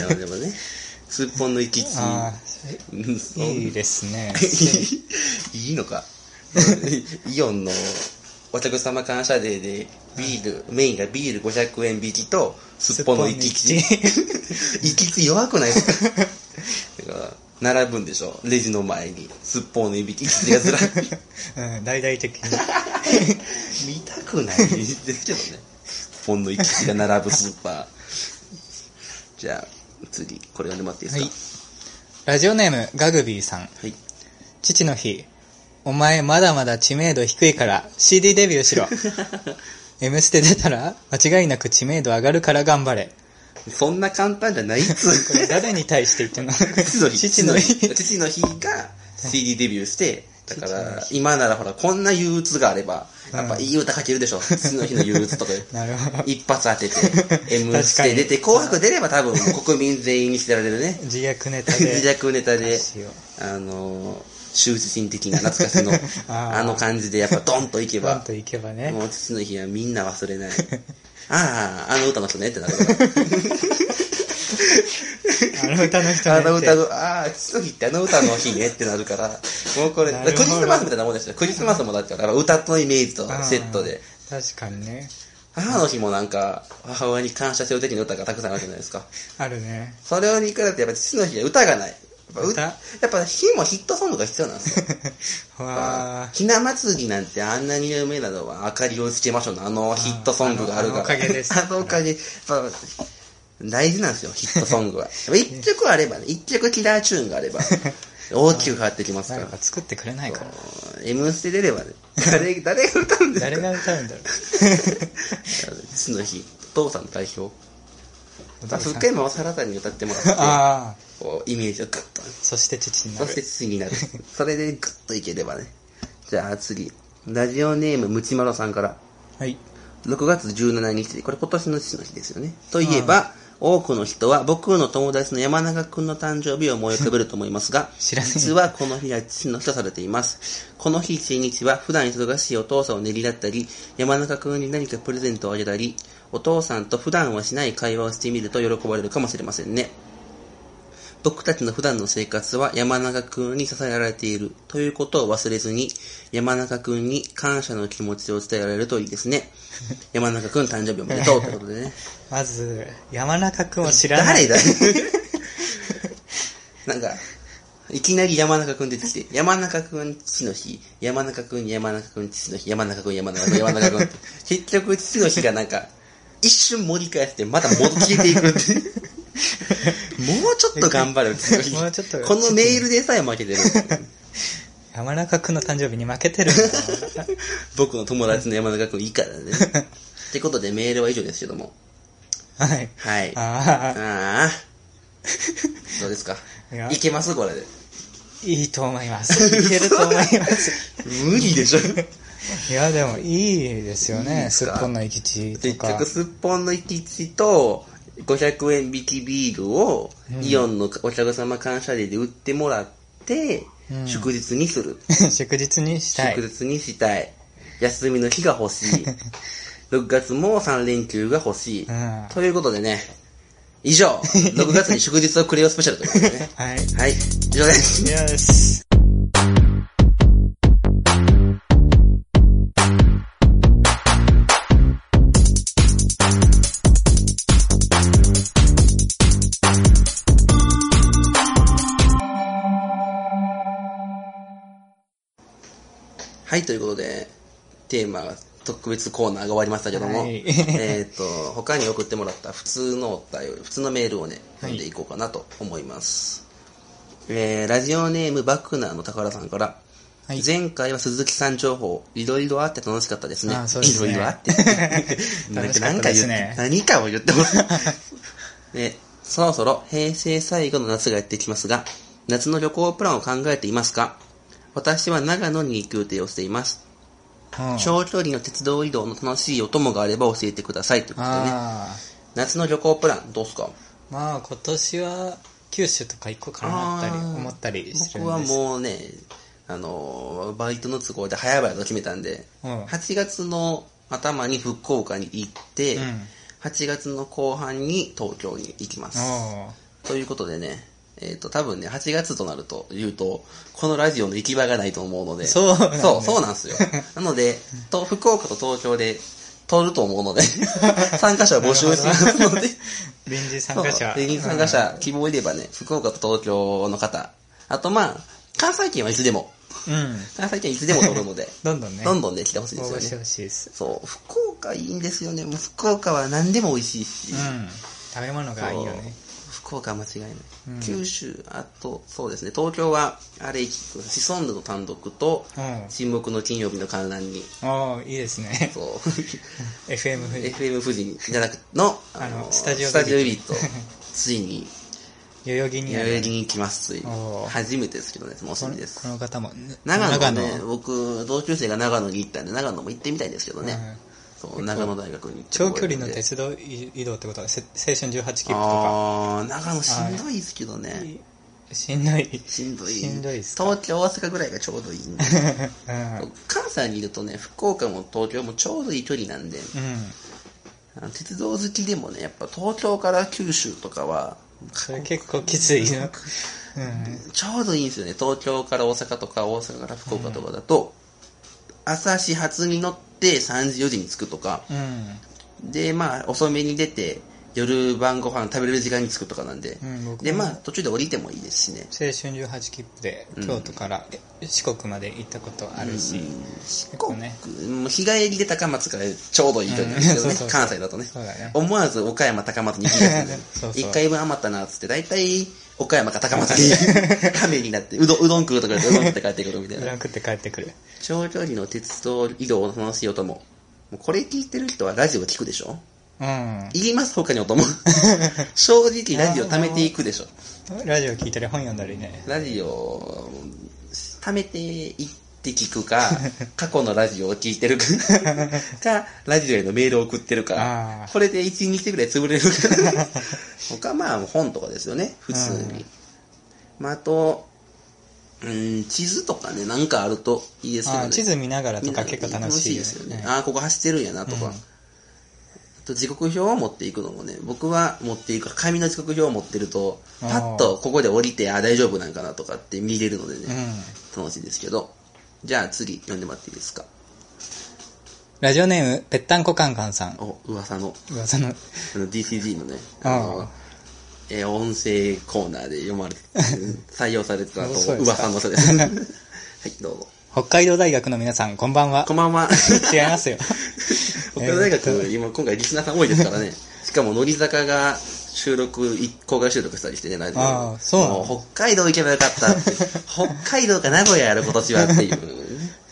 [SPEAKER 2] や、でもね、すっぽんの生き地。
[SPEAKER 1] あ
[SPEAKER 2] うん
[SPEAKER 1] あ、いいですね。
[SPEAKER 2] いいのか。イオンのお客様感謝デーで、ビール、メインがビール500円引きと、すっぽんの生き地。生き地弱くないですか？だから、並ぶんでしょ？レジの前に。すっぽんのいびきがずらっ
[SPEAKER 1] うん、大々的に。
[SPEAKER 2] 見たくないですけどね。ポンの行き地が並ぶスーパー。じゃあ、次、これ読んでもらっていいですか？
[SPEAKER 1] ラジオネーム、ガグビーさん。
[SPEAKER 2] はい。
[SPEAKER 1] 父の日。お前まだまだ知名度低いから CD デビューしろ。M ステ出たら間違いなく知名度上がるから頑張れ。
[SPEAKER 2] そんな簡単じゃないっつう
[SPEAKER 1] これ誰に対して言ってんの？
[SPEAKER 2] 父の日。
[SPEAKER 1] 父の日。
[SPEAKER 2] 父の日が CD デビューして、だから、今ならほら、こんな憂鬱があれば、やっぱいい歌書けるでしょ。父の日の憂鬱とかで。
[SPEAKER 1] なるほど。
[SPEAKER 2] 一発当てて、M ステ出て、紅白出れば多分国民全員に知られるね。
[SPEAKER 1] 自虐ネタで。
[SPEAKER 2] 自虐ネタであの、羞恥心的な懐かしの、
[SPEAKER 1] あー
[SPEAKER 2] あの感じでやっぱドンといけば、
[SPEAKER 1] といけばね。
[SPEAKER 2] もう父の日はみんな忘れない。ああ、あの歌の人ねってなるから。
[SPEAKER 1] あの歌の人ね
[SPEAKER 2] あの歌の、ああ、父の日ってあの歌の日ねってなるから、もうこれ、クリスマスみたいなもんですよ。クリスマスもだって、歌のイメージとセットで。
[SPEAKER 1] 確かにね。
[SPEAKER 2] 母の日もなんか、母親に感謝してる時の歌がたくさんあるじゃないですか。
[SPEAKER 1] あるね。
[SPEAKER 2] それをに比べてやっぱ父の日は歌がない。やっぱう
[SPEAKER 1] 歌
[SPEAKER 2] やっぱ日もヒットソングが必要なんですよ。
[SPEAKER 1] わ
[SPEAKER 2] ひな祭りなんてあんなに有名なのは明かりをつけましょうのあのヒットソングがあるから。
[SPEAKER 1] あのおかげです
[SPEAKER 2] あのおかげ。やっぱ大事なんですよ、ヒットソングは。一曲あればね、一曲キラーチューンがあれば、大きく変わってきます
[SPEAKER 1] ー。
[SPEAKER 2] から
[SPEAKER 1] 作ってくれないかな。
[SPEAKER 2] M ステ出ればね、誰、誰が歌うんですか？
[SPEAKER 1] 誰が歌うんだろ
[SPEAKER 2] 父の日、お父さん代表。
[SPEAKER 1] う。
[SPEAKER 2] あ、福山雅治さんに歌ってもらって。こう、イメージをグッと。
[SPEAKER 1] そして父にな
[SPEAKER 2] そして
[SPEAKER 1] る。
[SPEAKER 2] 父になる。それでグッといければね。じゃあ次。ラジオネームムチマロさんから。
[SPEAKER 1] はい。
[SPEAKER 2] 6月17日、これ今年の父の日ですよね。といえば、多くの人は僕の友達の山中くんの誕生日を思い浮かべると思いますが、実はこの日が父の日とされています。この日一日は普段忙しいお父さんを練りだったり、山中くんに何かプレゼントをあげたり、お父さんと普段はしない会話をしてみると喜ばれるかもしれませんね。僕たちの普段の生活は山中くんに支えられているということを忘れずに、山中くんに感謝の気持ちを伝えられるといいですね。山中くん誕生日おめでとうということでね。
[SPEAKER 1] まず、山中くんを知らない。
[SPEAKER 2] 誰だ？なんか、いきなり山中くん出てきて、山中くん父の日、山中くん山中くん父の日、山中くん山中くん山中くんって。結局父の日がなんか、一瞬盛り返して、また戻消えていくって。もうちょっと頑張れよ、父の日。
[SPEAKER 1] もうちょっと
[SPEAKER 2] このメールでさえ負けてる。
[SPEAKER 1] 山中くんの誕生日に負けてるんだな
[SPEAKER 2] 僕の友達の山中くんいいからね。ってことでメールは以上ですけども。
[SPEAKER 1] はい。
[SPEAKER 2] はい。あ
[SPEAKER 1] ああ、
[SPEAKER 2] あ。どうですか？
[SPEAKER 1] い
[SPEAKER 2] けます？これで。
[SPEAKER 1] いいと思います。いけると思います。
[SPEAKER 2] 無理でしょ
[SPEAKER 1] いや、でもいいですよ
[SPEAKER 2] いい
[SPEAKER 1] ね。
[SPEAKER 2] です
[SPEAKER 1] っぽんの生き地とか
[SPEAKER 2] 結局、。すっぽんの生き地と、500円引きビールを、イオンのお客様感謝デーで売ってもらって、
[SPEAKER 1] うん
[SPEAKER 2] 祝日にする。
[SPEAKER 1] 祝日にしたい
[SPEAKER 2] 祝。日にしたい。休みの日が欲しい。6月も3連休が欲しい。
[SPEAKER 1] うん
[SPEAKER 2] ということでね、以上、6月に祝日をくれよスペシャルということでね。
[SPEAKER 1] はい。
[SPEAKER 2] はい、以上です。
[SPEAKER 1] よし。
[SPEAKER 2] はい、ということで、テーマが、特別コーナーが終わりましたけども、
[SPEAKER 1] はい
[SPEAKER 2] えっと、他に送ってもらった普通のお便り、普通のメールをね、
[SPEAKER 1] はい
[SPEAKER 2] 読んでいこうかなと思います。えー、ラジオネームバクナーの宝さんから、
[SPEAKER 1] はい
[SPEAKER 2] 前回は鈴木さん情報、いろいろあって楽しかったですね。
[SPEAKER 1] あそうですね
[SPEAKER 2] いろいろあって。何か言って、
[SPEAKER 1] ね
[SPEAKER 2] 何かを言ってます。ね、そろそろ平成最後の夏がやってきますが、夏の旅行プランを考えていますか？私は長野に行く予定をしています。
[SPEAKER 1] うん
[SPEAKER 2] 長距離の鉄道移動の楽しいお供があれば教えてくださいということでね。
[SPEAKER 1] あ
[SPEAKER 2] 夏の旅行プランどうすか？
[SPEAKER 1] あ、まあ今年は九州とか行こうかなったり思ったりしてるんです。
[SPEAKER 2] 僕はもうね、あのー、バイトの都合で早々と決めたんで、
[SPEAKER 1] うん
[SPEAKER 2] 8月の頭に福岡に行って、
[SPEAKER 1] うん
[SPEAKER 2] 8月の後半に東京に行きます。ということでね、えっ、と、多分ね、8月となると言うと、このラジオの行き場がないと思うので、
[SPEAKER 1] そうなんだ
[SPEAKER 2] そう、そうなんですよ。なので、と福岡と東京で撮ると思うので、参加者を募集しますので、
[SPEAKER 1] 臨時参加者。
[SPEAKER 2] 臨時参加者、希望いればね、福岡と東京の方、あとまあ、関西圏はいつでも、
[SPEAKER 1] うん。うん。
[SPEAKER 2] 関西圏はいつでも撮るので、
[SPEAKER 1] どんどんね。
[SPEAKER 2] どんどんね、来てほしいですよ
[SPEAKER 1] 応募して
[SPEAKER 2] ね。
[SPEAKER 1] ほしいです。
[SPEAKER 2] そう、福岡いいんですよね。もう福岡は何でも美味しいし、
[SPEAKER 1] うん。食べ物がいいよね。
[SPEAKER 2] 福岡は間違いない、
[SPEAKER 1] うん
[SPEAKER 2] 九州、あと、そうですね、東京は、あれ、シソンヌの単独と、
[SPEAKER 1] うん。
[SPEAKER 2] 沈黙の金曜日の観覧に、
[SPEAKER 1] おーいいですね。
[SPEAKER 2] そう、
[SPEAKER 1] FM 富士。
[SPEAKER 2] FM 富士じゃなくの、
[SPEAKER 1] あのスタジオ
[SPEAKER 2] スタジオ
[SPEAKER 1] ビリッ
[SPEAKER 2] ト、ついに、
[SPEAKER 1] 代々木に。
[SPEAKER 2] 代々木に行きます、ついに。初めてですけどね、もうすぐです
[SPEAKER 1] こ。の方も。
[SPEAKER 2] 長野ね、僕、同級生が長野に行ったんで、長野も行ってみたいですけどね。
[SPEAKER 1] うん
[SPEAKER 2] そう、長野大学に
[SPEAKER 1] 長距離の鉄道移動ってことは、せ青春18切符とか。
[SPEAKER 2] あー、長野しんどいですけどね。
[SPEAKER 1] しんどい。
[SPEAKER 2] しんどい。
[SPEAKER 1] しんどい
[SPEAKER 2] 東京、大阪ぐらいがちょうどいいんで。
[SPEAKER 1] うん。
[SPEAKER 2] 関西にいるとね、福岡も東京もちょうどいい距離なんで、
[SPEAKER 1] うん。
[SPEAKER 2] 鉄道好きでもね、やっぱ東京から九州とかは、
[SPEAKER 1] それ結構きついよ。うん。
[SPEAKER 2] ちょうどいいんですよね。東京から大阪とか大阪から福岡とかだと、朝始発に乗って3時4時に着くとか、
[SPEAKER 1] うん。
[SPEAKER 2] で、まあ、遅めに出て、夜晩ご飯食べれる時間に着くとかなんで、
[SPEAKER 1] うん
[SPEAKER 2] で、まあ、途中で降りてもいいですしね。
[SPEAKER 1] 青春18切符で京都から四国まで行ったことあるし、
[SPEAKER 2] 四
[SPEAKER 1] 構ね。
[SPEAKER 2] もう日帰りで高松からちょうどいい距離なんですけどね、
[SPEAKER 1] うん。そうそうそう。
[SPEAKER 2] 関西だとね。
[SPEAKER 1] ね。
[SPEAKER 2] 思わず岡山高松に行きがちで。
[SPEAKER 1] そうそう
[SPEAKER 2] 一回分余ったなっつって、大体岡山か高松に、亀になって、うどん、うどん食うとかでうどん食って帰ってくるみたいうな。
[SPEAKER 1] どん食って帰ってくる。
[SPEAKER 2] 長距離の鉄道移動の楽しい音も。もうこれ聞いてる人はラジオ聞くでしょ？
[SPEAKER 1] うん。
[SPEAKER 2] いります他に音も。正直ラジオ貯めていくでしょ。
[SPEAKER 1] ラジオ聞いたり本読んだりね。
[SPEAKER 2] ラジオ、貯めていって聞くか、過去のラジオを聞いてるか、か、ラジオへのメールを送ってる
[SPEAKER 1] あ
[SPEAKER 2] か
[SPEAKER 1] ー、
[SPEAKER 2] これで1日ぐらい潰れるから、他まあ本とかですよね、普通に。まあ、あと、うん、地図とかね、なんかあるといいですけどね。
[SPEAKER 1] あ地図見ながらとか結構楽しい
[SPEAKER 2] ですよね。
[SPEAKER 1] ね
[SPEAKER 2] ああ、ここ走ってるんやなとか。
[SPEAKER 1] うん
[SPEAKER 2] あと時刻表を持っていくのもね、僕は持っていく、紙の時刻表を持ってると、パッとここで降りて、あ、大丈夫なんかなとかって見れるのでね、
[SPEAKER 1] うん。
[SPEAKER 2] 楽しいですけど。じゃあ次、読んでもらっていいですか？
[SPEAKER 1] ラジオネーム、ぺったんこカンカンさん。
[SPEAKER 2] お、噂の、
[SPEAKER 1] 噂の、
[SPEAKER 2] あの DCG のね、
[SPEAKER 1] ああ
[SPEAKER 2] の、えー音声コーナーで読まれて、採用されてたと 噂の嘘です。はい、どうぞ。
[SPEAKER 1] 北海道大学の皆さん、こんばんは
[SPEAKER 2] こ。んばんは。
[SPEAKER 1] 違いますよ。
[SPEAKER 2] 北海道大学、
[SPEAKER 1] えー
[SPEAKER 2] 今、今回リスナーさん多いですからね。しかも、乃木坂が収録、い公開収録したりしてね、ラジオ
[SPEAKER 1] ああそうなの
[SPEAKER 2] も北海道行けばよかったって。北海道か名古屋やる今年はっていう。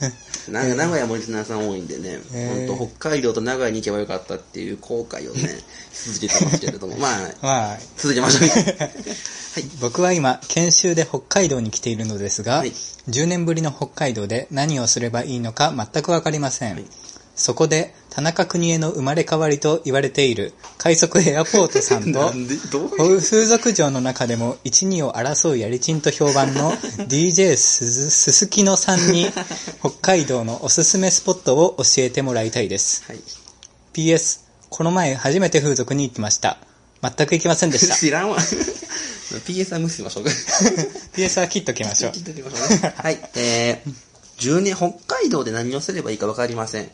[SPEAKER 2] なんか名古屋もリスナーさん多いんでね、本当北海道と名古屋に行けばよかったっていう後悔をね、続けてますけれども、まあ、
[SPEAKER 1] まあ、
[SPEAKER 2] 続けましょう。はい。
[SPEAKER 1] 僕は今、研修で北海道に来ているのですが、
[SPEAKER 2] はい
[SPEAKER 1] 10年ぶりの北海道で何をすればいいのか全くわかりません。
[SPEAKER 2] はい
[SPEAKER 1] そこで、田中邦衛の生まれ変わりと言われている、快速エアポートさんと 風俗嬢の中でも1、2を争うやりちんと評判の DJ すずすすきのさんに北海道のおすすめスポットを教えてもらいたいです。
[SPEAKER 2] はい。
[SPEAKER 1] PS、この前初めて風俗に行きました。全く行きませんでした。
[SPEAKER 2] 知らんわ。PS は無視しましょうか。
[SPEAKER 1] PS は切っときましょう
[SPEAKER 2] 聞。いておきましょうね。はい。えー、10年、北海道で何をすればいいか分かりません。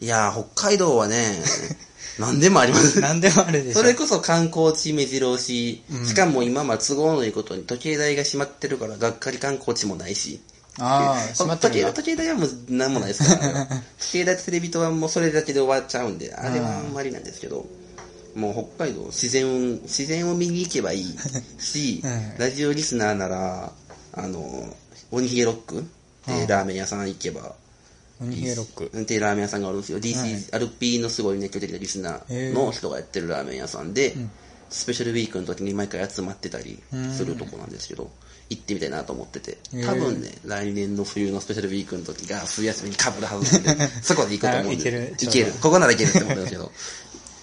[SPEAKER 2] いやー、北海道はね、何でもあります。
[SPEAKER 1] 何でもあるでしょ。
[SPEAKER 2] それこそ観光地目白押し、しかも今は都合のいいことに時計台が閉まってるから、がっかり観光地もないし。
[SPEAKER 1] ああ、閉まってる
[SPEAKER 2] 時計時計台はもう何もないですから。時計台とテレビ塔はもうそれだけで終わっちゃうんで、あれはあんまりなんですけど、もう北海道、自然、自然を見に行けばいいし、
[SPEAKER 1] うん
[SPEAKER 2] ラジオリスナーなら、あの、鬼ひげロックっていうラーメン屋さん行けば、
[SPEAKER 1] 鬼ヒゲロック。
[SPEAKER 2] っていうラーメン屋さんがあるんですよ。DC、アルピーのすごい熱狂的なリスナーの人がやってるラーメン屋さんで、スペシャルウィークの時に毎回集まってたりするとこなんですけど、行ってみたいなと思ってて、多分ね、来年の冬のスペシャルウィークの時が冬休みに被るはずなんで、そこで行くと思うんで、
[SPEAKER 1] あ行ける。
[SPEAKER 2] 行ける。ここなら行けるって思ってるんですけど、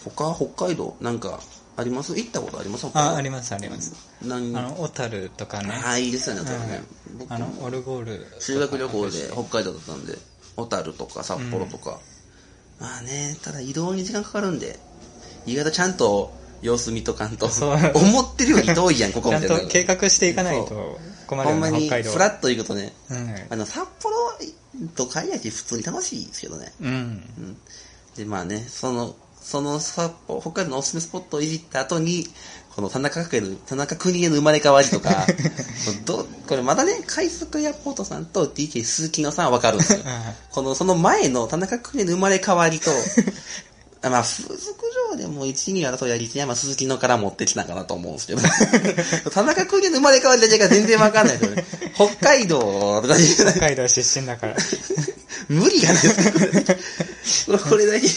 [SPEAKER 2] 他、北海道、なんか、あります？行ったことあります？
[SPEAKER 1] あ、あ
[SPEAKER 2] り
[SPEAKER 1] りますあります。
[SPEAKER 2] 何
[SPEAKER 1] あの、小樽とかね。
[SPEAKER 2] ああ、いいですよね、多分ね。僕
[SPEAKER 1] あの、オルゴール。
[SPEAKER 2] 修学旅行で北海道だったんで、小樽とか札幌とか。まあね、ただ移動に時間かかるんで、意外とちゃんと様子見とかんと、思ってるより遠いやん、ここ
[SPEAKER 1] ちゃん
[SPEAKER 2] みたいな。
[SPEAKER 1] と計画していかないと困るよね、
[SPEAKER 2] ほんまに、フラッと行くとね、
[SPEAKER 1] うん。
[SPEAKER 2] あの、札幌とかいやし普通に楽しいですけどね。
[SPEAKER 1] うん。
[SPEAKER 2] うん。で、まあね、その、その札幌、北海道のおすすめスポットをいじった後に、この田中かける、田中邦衛の生まれ変わりとか、どこれまだね、快速エアポートさんと DJ 鈴木のさんはわかるんですよ。この、その前の田中邦衛の生まれ変わりと、あまあ、風俗上でも一二争いやり山鈴木のから持ってきたかなと思うんですけど、田中邦衛の生まれ変わりだけが全然わかんないですよね。北海道
[SPEAKER 1] 北海道出身だから。
[SPEAKER 2] 無理がないですかこれこれだけ、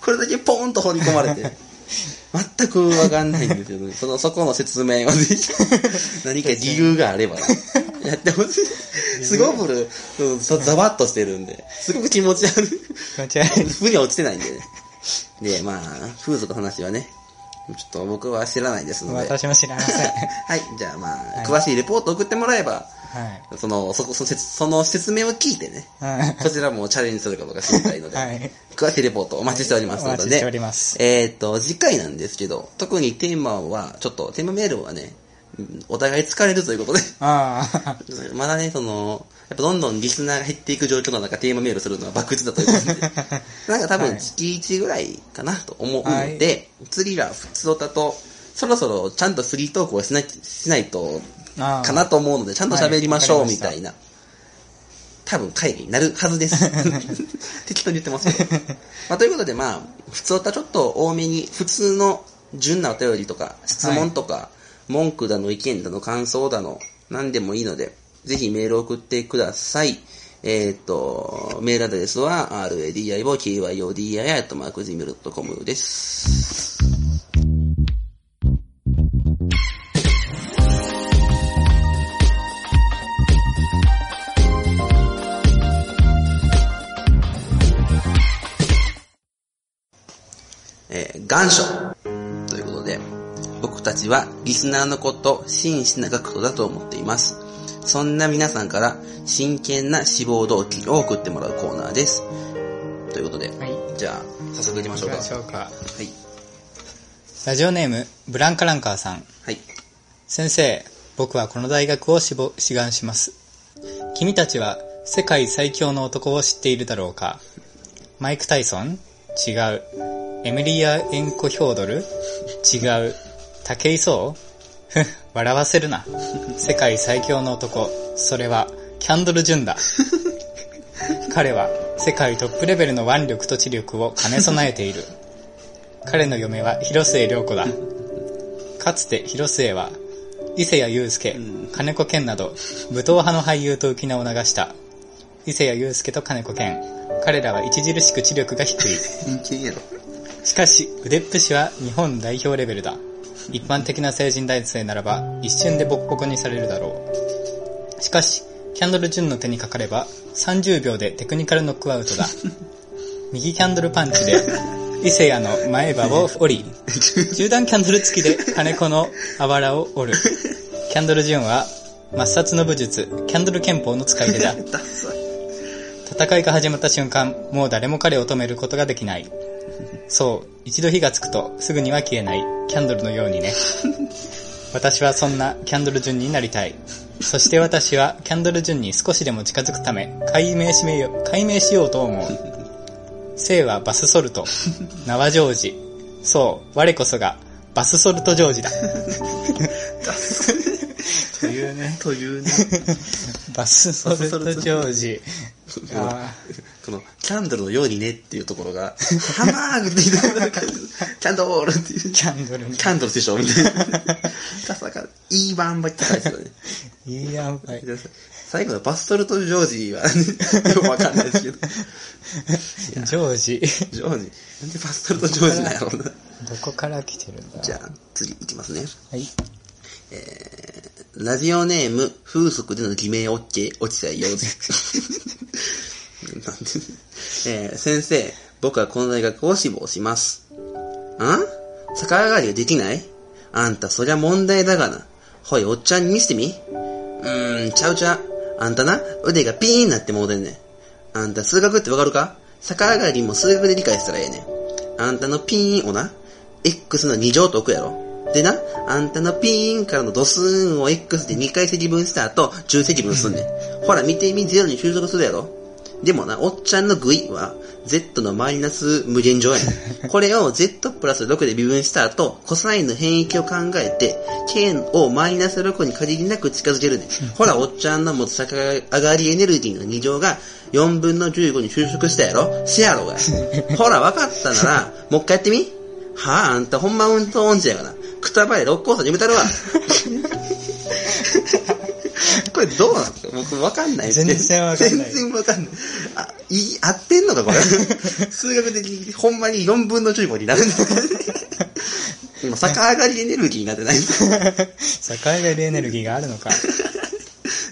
[SPEAKER 2] これだけポーンと掘り込まれて、全くわかんないんですよね。その、そこの説明をぜひ、何か理由があれば、やってほしい。すごく、うんざざわっとしてるんで、すごく気持ち悪い。
[SPEAKER 1] 気持ち悪い。
[SPEAKER 2] 腑には落ちてないんでね。で、まあ、風俗の話はね、ちょっと僕は知らないですので。
[SPEAKER 1] 私も知らません。
[SPEAKER 2] はい、じゃあまあ、
[SPEAKER 1] はい
[SPEAKER 2] 詳しいレポート送ってもらえば、
[SPEAKER 1] はい。
[SPEAKER 2] その、そこ、その説その説明を聞いてね、
[SPEAKER 1] はい。
[SPEAKER 2] こちらもチャレンジするかどうか知りたいので、
[SPEAKER 1] はい
[SPEAKER 2] 詳しいレポートお待ちしておりますので、
[SPEAKER 1] お待ちしております
[SPEAKER 2] えっ、と、次回なんですけど、特にテーマは、ちょっと、テーマメールはね、うんお互い疲れるということで、
[SPEAKER 1] ああ。
[SPEAKER 2] まだね、その、やっぱどんどんリスナーが減っていく状況の中、テーマメールするのは博打だということで、なんか多分
[SPEAKER 1] はい
[SPEAKER 2] 月1ぐらいかなと思うの
[SPEAKER 1] はい
[SPEAKER 2] で、次が普通歌と、そろそろちゃんとフリートークをしないしないと、かなと思うので、ちゃんと喋りましょう、みたいな。多分会議になるはずです。適当に言ってますけど。まあ、ということで、まあ、普通とちょっと多めに、普通の純なお便りとか、質問とか、文句だの、意見だの、感想だの、何でもいいので、ぜひメールを送ってください。えっ、と、メールアドレスは、radiokyoodi.gmail.com です。願書ということで、僕たちはリスナーのこと、真摯な学徒だと思っています。そんな皆さんから真剣な志望動機を送ってもらうコーナーです。ということで、
[SPEAKER 1] はい。
[SPEAKER 2] じゃあ、早速行きましょうか。
[SPEAKER 1] 行きましょうか。
[SPEAKER 2] はい。
[SPEAKER 1] ラジオネーム、ブランカランカーさん。
[SPEAKER 2] はい。
[SPEAKER 1] 先生、僕はこの大学を志望志願します。君たちは世界最強の男を知っているだろうかマイク・タイソン違う。エミリア・エンコ・ヒョードル？違う。武井壮？ふっ、笑わせるな。世界最強の男、それは、キャンドル・ジュンだ。彼は世界トップレベルの腕力と知力を兼ね備えている。彼の嫁は広末涼子だ。かつて広末は、伊勢谷友介、金子健など、武闘派の俳優と浮き名を流した。伊勢谷友介と金子健。彼らは著しく知力が低い。しかし、腕っぷしは日本代表レベルだ。一般的な成人男性ならば、一瞬でボコボコにされるだろう。しかし、キャンドル・ジュンの手にかかれば、30秒でテクニカルノックアウトだ。右キャンドルパンチで、伊勢屋の前歯を折り、中段キャンドル付きで金子のあばらを折る。キャンドルジュンは、抹殺の武術、キャンドル憲法の使い手だ。戦いが始まった瞬間、もう誰も彼を止めることができない。そう、一度火がつくとすぐには消えない、キャンドルのようにね。私はそんなキャンドル順になりたい。そして私はキャンドル順に少しでも近づくため、解明しめよ、解明しようと思う。生はバスソルト、名はジョージ。そう、我こそがバスソルトジョージだ。というね、
[SPEAKER 2] というね、
[SPEAKER 1] バスソルトジョージ。あ
[SPEAKER 2] この、キャンドルのようにねっていうところが、ハンバーグって言うとキャンドルっていう
[SPEAKER 1] ー。キャンドルに。
[SPEAKER 2] キャンドル師匠みたいな。ダサか、いいバンバイって書いてたね。
[SPEAKER 1] いいやんばい。
[SPEAKER 2] 最後のバストルとジョージは、よくわかんないですけど。
[SPEAKER 1] ジョージ。
[SPEAKER 2] ジョージ。なんでバストルとジョージなんやろうな。
[SPEAKER 1] どこから来てるんだ？
[SPEAKER 2] じゃあ、次いきますね。
[SPEAKER 1] はい。
[SPEAKER 2] ラジオネーム、風俗での偽名 OK、落ちたいようです。なんで、えー先生、僕はこの大学を志望します。ん逆上がりができない？あんた、そりゃ問題だがな。ほい、おっちゃんに見せてみ？うーん、ちゃうちゃう。あんたな、腕がピーンなってもうてんねん。あんた、数学ってわかるか？逆上がりも数学で理解したらええねん。あんたのピーンをな、X の2乗と置くやろ。でな、あんたのピーンからのドスーンを X で2回積分した後、10積分すんねん。ほら、見てみ、0に収束するやろ。でもな、おっちゃんのグイは、Z のマイナス無限乗やねん。これを Z プラス6で微分した後、コサインの変域を考えて、K をマイナス6に限りなく近づけるねん。ほら、おっちゃんの持つ逆上がりエネルギーの2乗が、4分の15に収縮したやろせやろが。ほら、わかったなら、もう一回やってみはあ、あんたほんま運動音痴やがな。くたばれ六甲山に埋めたるわ。これどうなんですか？僕わかんない
[SPEAKER 1] 全然わかんない
[SPEAKER 2] 全然わかんない。あ、いい、合ってんのかこれ？数学的にほんまに4分の15になるんですか今、逆上がりエネルギーになってないんですか
[SPEAKER 1] 境がりエネルギーがあるのか。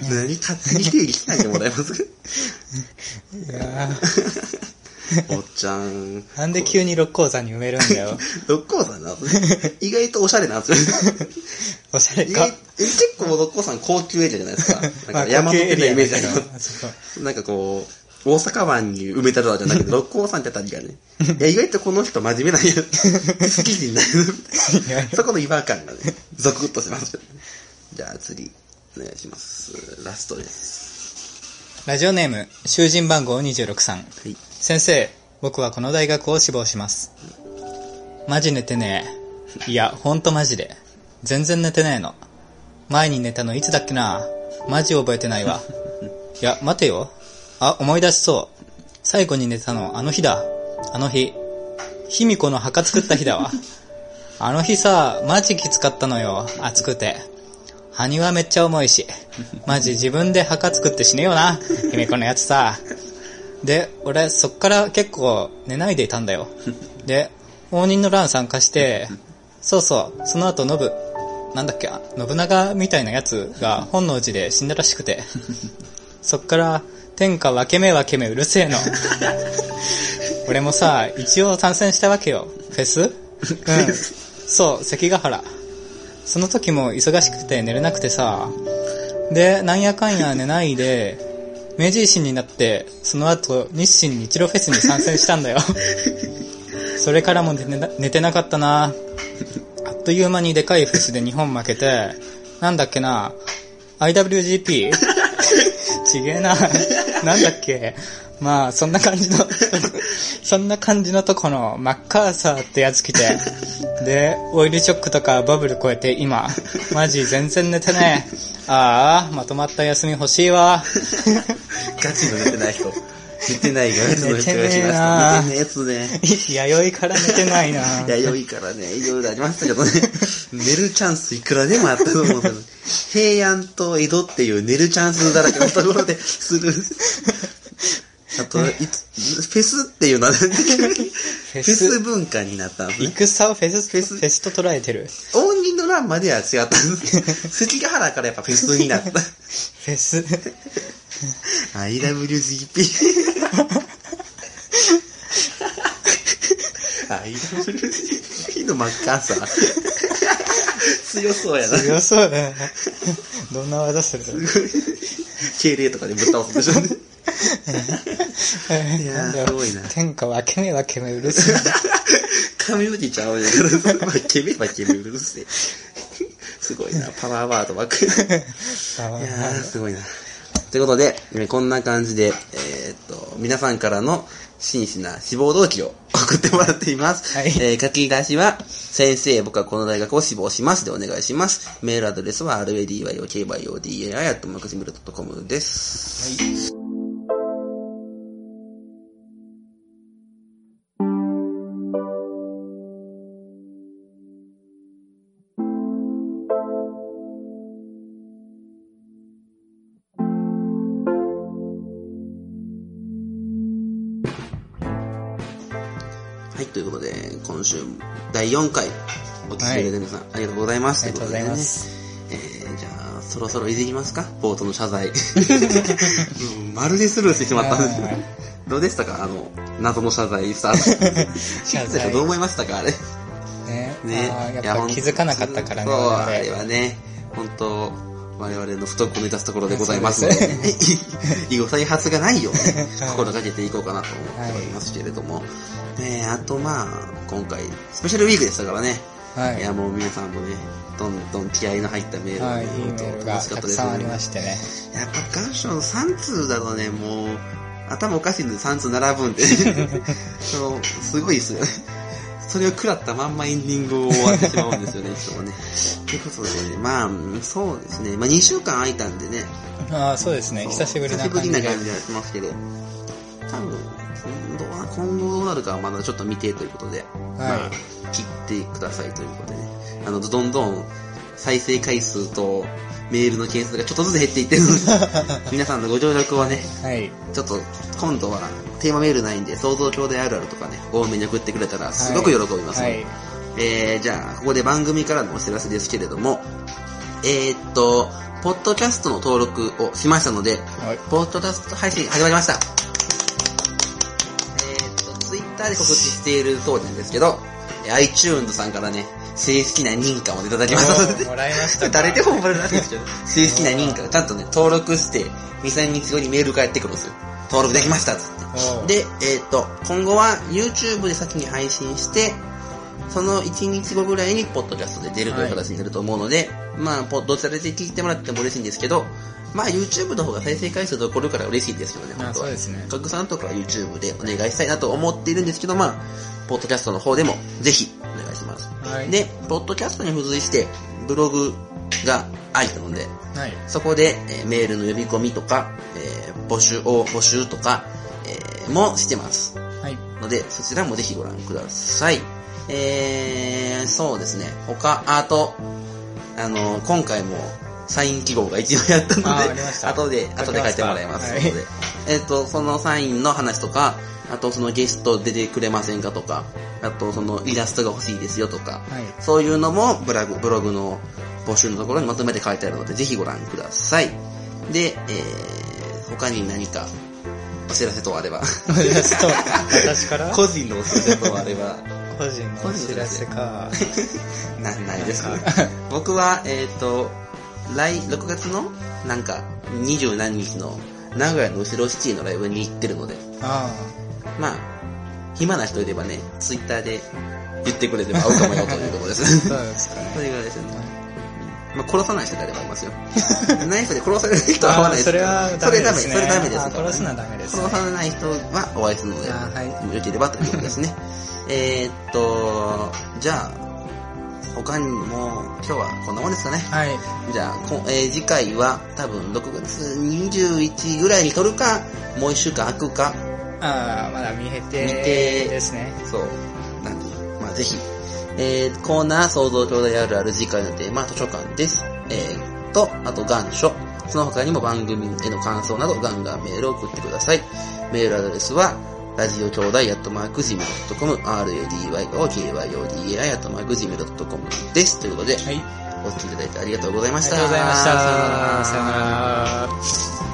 [SPEAKER 2] 何勝手に定義しないでもらえます？
[SPEAKER 1] いや
[SPEAKER 2] おっちゃん。
[SPEAKER 1] ーなんで急に六甲山に埋めるんだよ。
[SPEAKER 2] 六甲山な。意外とおしゃれなんですよ。
[SPEAKER 1] おしゃれか
[SPEAKER 2] 結構六甲山高級エリアじゃないですか。なん
[SPEAKER 1] まあ
[SPEAKER 2] か山の手のイメージ
[SPEAKER 1] だけ
[SPEAKER 2] なんかこう、大阪湾に埋めたとかじゃなくて、六甲山ってあたりがね。いや、意外とこの人真面目なんや。好き人なん
[SPEAKER 1] いや
[SPEAKER 2] や。そこの違和感がね、ゾクッとします。じゃあ次、お願いします。ラストです。
[SPEAKER 1] ラジオネーム、囚人番号26さん。
[SPEAKER 2] はい。
[SPEAKER 1] 先生、僕はこの大学を志望します。マジ寝てねえ。いや、ほんとマジで。全然寝てねえの。前に寝たのいつだっけなマジ覚えてないわ。いや、待てよ。あ、思い出しそう。最後に寝たのあの日だ。あの日。卑弥呼の墓作った日だわ。あの日さ、マジきつかったのよ。暑くて。埴輪めっちゃ重いし。マジ自分で墓作って死ねよな。卑弥呼のやつさ。で、俺、そっから結構寝ないでいたんだよ。で、応仁の乱参加して、そうそう、その後、ノブ、なんだっけ、あ信長みたいなやつが 本能寺で死んだらしくて、そっから、天下分け目分け目うるせえの。俺もさ、一応参戦したわけよ。フェス？うん。そう、関ヶ原。その時も忙しくて寝れなくてさ、で、なんやかんや寝ないで、明治維新になって、その後、日清日露フェスに参戦したんだよ。それからも寝てな寝てなかったなあっという間にでかいフェスで日本負けて、なんだっけな IWGP? ちげえな。なんだっけまあ、そんな感じの、そんな感じのとこのマッカーサーってやつ来て、で、オイルショックとかバブル超えて今、マジ全然寝てねえ。ああ、まとまった休み欲しいわ。
[SPEAKER 2] ガチの寝てない人。寝てないガチの人が来ま
[SPEAKER 1] な
[SPEAKER 2] した。寝てねえやつね。
[SPEAKER 1] 弥生から寝てないな。
[SPEAKER 2] いや、良いからね、いろいろありましたけどね。寝るチャンスいくらでもあったと思う平安と江戸っていう寝るチャンスだらけのところでする。あと、いつフェスっていうのは、フェ
[SPEAKER 1] ス
[SPEAKER 2] ス文化になったね。
[SPEAKER 1] 戦をフェス、
[SPEAKER 2] フェス
[SPEAKER 1] フェスと捉えてる。
[SPEAKER 2] 応仁の乱までは違ったんです。関ヶ原からやっぱフェスになった。
[SPEAKER 1] フェス。
[SPEAKER 2] IWGP。IWGP のマッカーサー。強そうやな。
[SPEAKER 1] 強そうだよね。どんな技する？
[SPEAKER 2] 敬礼とかでぶっ倒すでしょうね。いやーすごいな。
[SPEAKER 1] 天下分け目分け目うるせえな。
[SPEAKER 2] 髪の毛ちゃうねんけど、まあ、ケメばケメうるせえ。すごいな。パワーワードばっかり。いやー、すごいな。ということで、えーこんな感じで、えーっと、皆さんからの真摯な志望動機を送ってもらっています。
[SPEAKER 1] はい
[SPEAKER 2] えー書き出しは、先生、僕はこの大学を志望しますでお願いします。メールアドレスは radyokyodai.com です。はい、第4回、お聞きいただいさん、ありがとうございます。
[SPEAKER 1] ありがとうございます。
[SPEAKER 2] えー、じゃあ、そろそろいじりますか？冒頭の謝罪。うんまるでスルーしてしまったんです
[SPEAKER 1] はい
[SPEAKER 2] どうでしたか？あの、謎の謝罪スタート。
[SPEAKER 1] 謝罪
[SPEAKER 2] どう思いましたか？あれ。
[SPEAKER 1] ね。
[SPEAKER 2] ね。
[SPEAKER 1] やっぱ気づかなかったからね。
[SPEAKER 2] そう、あれはね、本当我々の不徳を目指すところでございますので、ね、以後再発がないようにね
[SPEAKER 1] はい
[SPEAKER 2] 心がけていこうかなと思っておりますけれども、ねあとまあ、今回、スペシャルウィークでしたからね、
[SPEAKER 1] はい
[SPEAKER 2] いやもう皆さんもね、どんどん気合の入ったメールを
[SPEAKER 1] はい、
[SPEAKER 2] ね、
[SPEAKER 1] いいメールが
[SPEAKER 2] 楽しかったです
[SPEAKER 1] たくさんあり
[SPEAKER 2] ね。
[SPEAKER 1] ましてね。
[SPEAKER 2] やっぱ願書の3通だとね、もう、頭おかしいんで3通並ぶんで、そうすごいですよね。それを食らったまんまエンディングを終わってしまうんですよね、いつもね。ということでね、まあ、そうですね。まあ2週間空いたんでね。
[SPEAKER 1] ああ、そうですね。久しぶりな
[SPEAKER 2] 久しぶり
[SPEAKER 1] 感じで。
[SPEAKER 2] な感じがしますけど。多分、今後どうなるかはまだちょっと未定ということで、まあ、切ってくださいということでね。あの、どんどん再生回数とメールの件数がちょっとずつ減っていってるので、皆さんのご協力をね、
[SPEAKER 1] はい。
[SPEAKER 2] ちょっと今度はテーマメールないんで、想像兄弟あるあるとかね、多めに送ってくれたらすごく喜びますので、
[SPEAKER 1] はい。
[SPEAKER 2] えー、じゃあ、ここで番組からのお知らせですけれども、えー、っと、ポッドキャストの登録をしましたので、
[SPEAKER 1] はい。
[SPEAKER 2] ポッドキャスト配信始まりました。えー、っと、ツイッターで告知している通りなんですけど、えー iTunes さんからね、正式な認可をいただきましたので
[SPEAKER 1] お、もらいましたか
[SPEAKER 2] 誰でももらえるんですけど、正式な認可がちゃんとね、登録して、2、3日後にメール返ってくるんですよ。登録できましたっつって。で、えっ、と、今後は YouTube で先に配信して、その1日後ぐらいにポッドキャストで出るという形になると思うので、まあ、ポどちらで聞いてもらっても嬉しいんですけど、まあ YouTube の方が再生回数残るから嬉しいですけどね、
[SPEAKER 1] あ
[SPEAKER 2] 本当は。
[SPEAKER 1] そうですね
[SPEAKER 2] 拡散とかは YouTube でお願いしたいなと思っているんですけど、まあ、ポッドキャストの方でもぜひお願いします。
[SPEAKER 1] はい。
[SPEAKER 2] で、ポッドキャストに付随して、ブログが開いたので、
[SPEAKER 1] はい。
[SPEAKER 2] そこで、えーメールの呼び込みとか、えー募集を、募集とか、えーもしてます。
[SPEAKER 1] はい。
[SPEAKER 2] ので、そちらもぜひご覧ください。えー、そうですね。他、あと、あの、今回も、サイン記号が一応やったので、後で、後で書いてもらいます
[SPEAKER 1] はい
[SPEAKER 2] えっ、と、そのサインの話とか、あとそのゲスト出てくれませんかとか、あとそのイラストが欲しいですよとか、
[SPEAKER 1] はい。
[SPEAKER 2] そういうのもブログ、ブログの募集のところにまとめて書いてあるので、ぜひご覧ください。で、えー、他に何かお知らせ等あれば、
[SPEAKER 1] そう 私から？
[SPEAKER 2] 個人のお知らせ等あれば、
[SPEAKER 1] 個人のお知らせか。
[SPEAKER 2] な、ないです。
[SPEAKER 1] か。
[SPEAKER 2] 僕は、えっ、と、来、6月の、なんか、二十何日の、名古屋の後ろシティのライブに行ってるので、
[SPEAKER 1] あ
[SPEAKER 2] まあ、暇な人いればね、ツイッターで言ってくれれば会うかもよということです。
[SPEAKER 1] あ、そうですか
[SPEAKER 2] そ
[SPEAKER 1] ね。
[SPEAKER 2] れぐらいですよね。まあ、殺さない人であればいますよ。ない人で殺される人は会わないです
[SPEAKER 1] あそれはダメですね。
[SPEAKER 2] それダメ、です
[SPEAKER 1] 殺すのはダメですね。
[SPEAKER 2] 殺さない人はお会いするので、
[SPEAKER 1] あはい
[SPEAKER 2] 良ければということですね。えーっと、じゃあ、他にも、今日はこんなもんですかね。
[SPEAKER 1] はい。
[SPEAKER 2] じゃあ、こえー次回は多分6月21ぐらいに撮るか、もう一週間空くか、
[SPEAKER 1] ああ、まだ見えて
[SPEAKER 2] 見て
[SPEAKER 1] ですね。
[SPEAKER 2] そう。なんで、まあぜひ。えー、コーナー、創造兄弟あるある次回のテーマ、図書館です。えー、と、あと願書。その他にも番組への感想などガンガンメールを送ってください。メールアドレスは、ラジオ兄弟アットマーク Gmail.com、radyokyodai アットマーク Gmail.com です。ということで、
[SPEAKER 1] はい。
[SPEAKER 2] お聞きいただいてありがとうございました。
[SPEAKER 1] ありがとうございました。さよなら。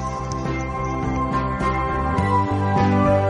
[SPEAKER 1] Bye.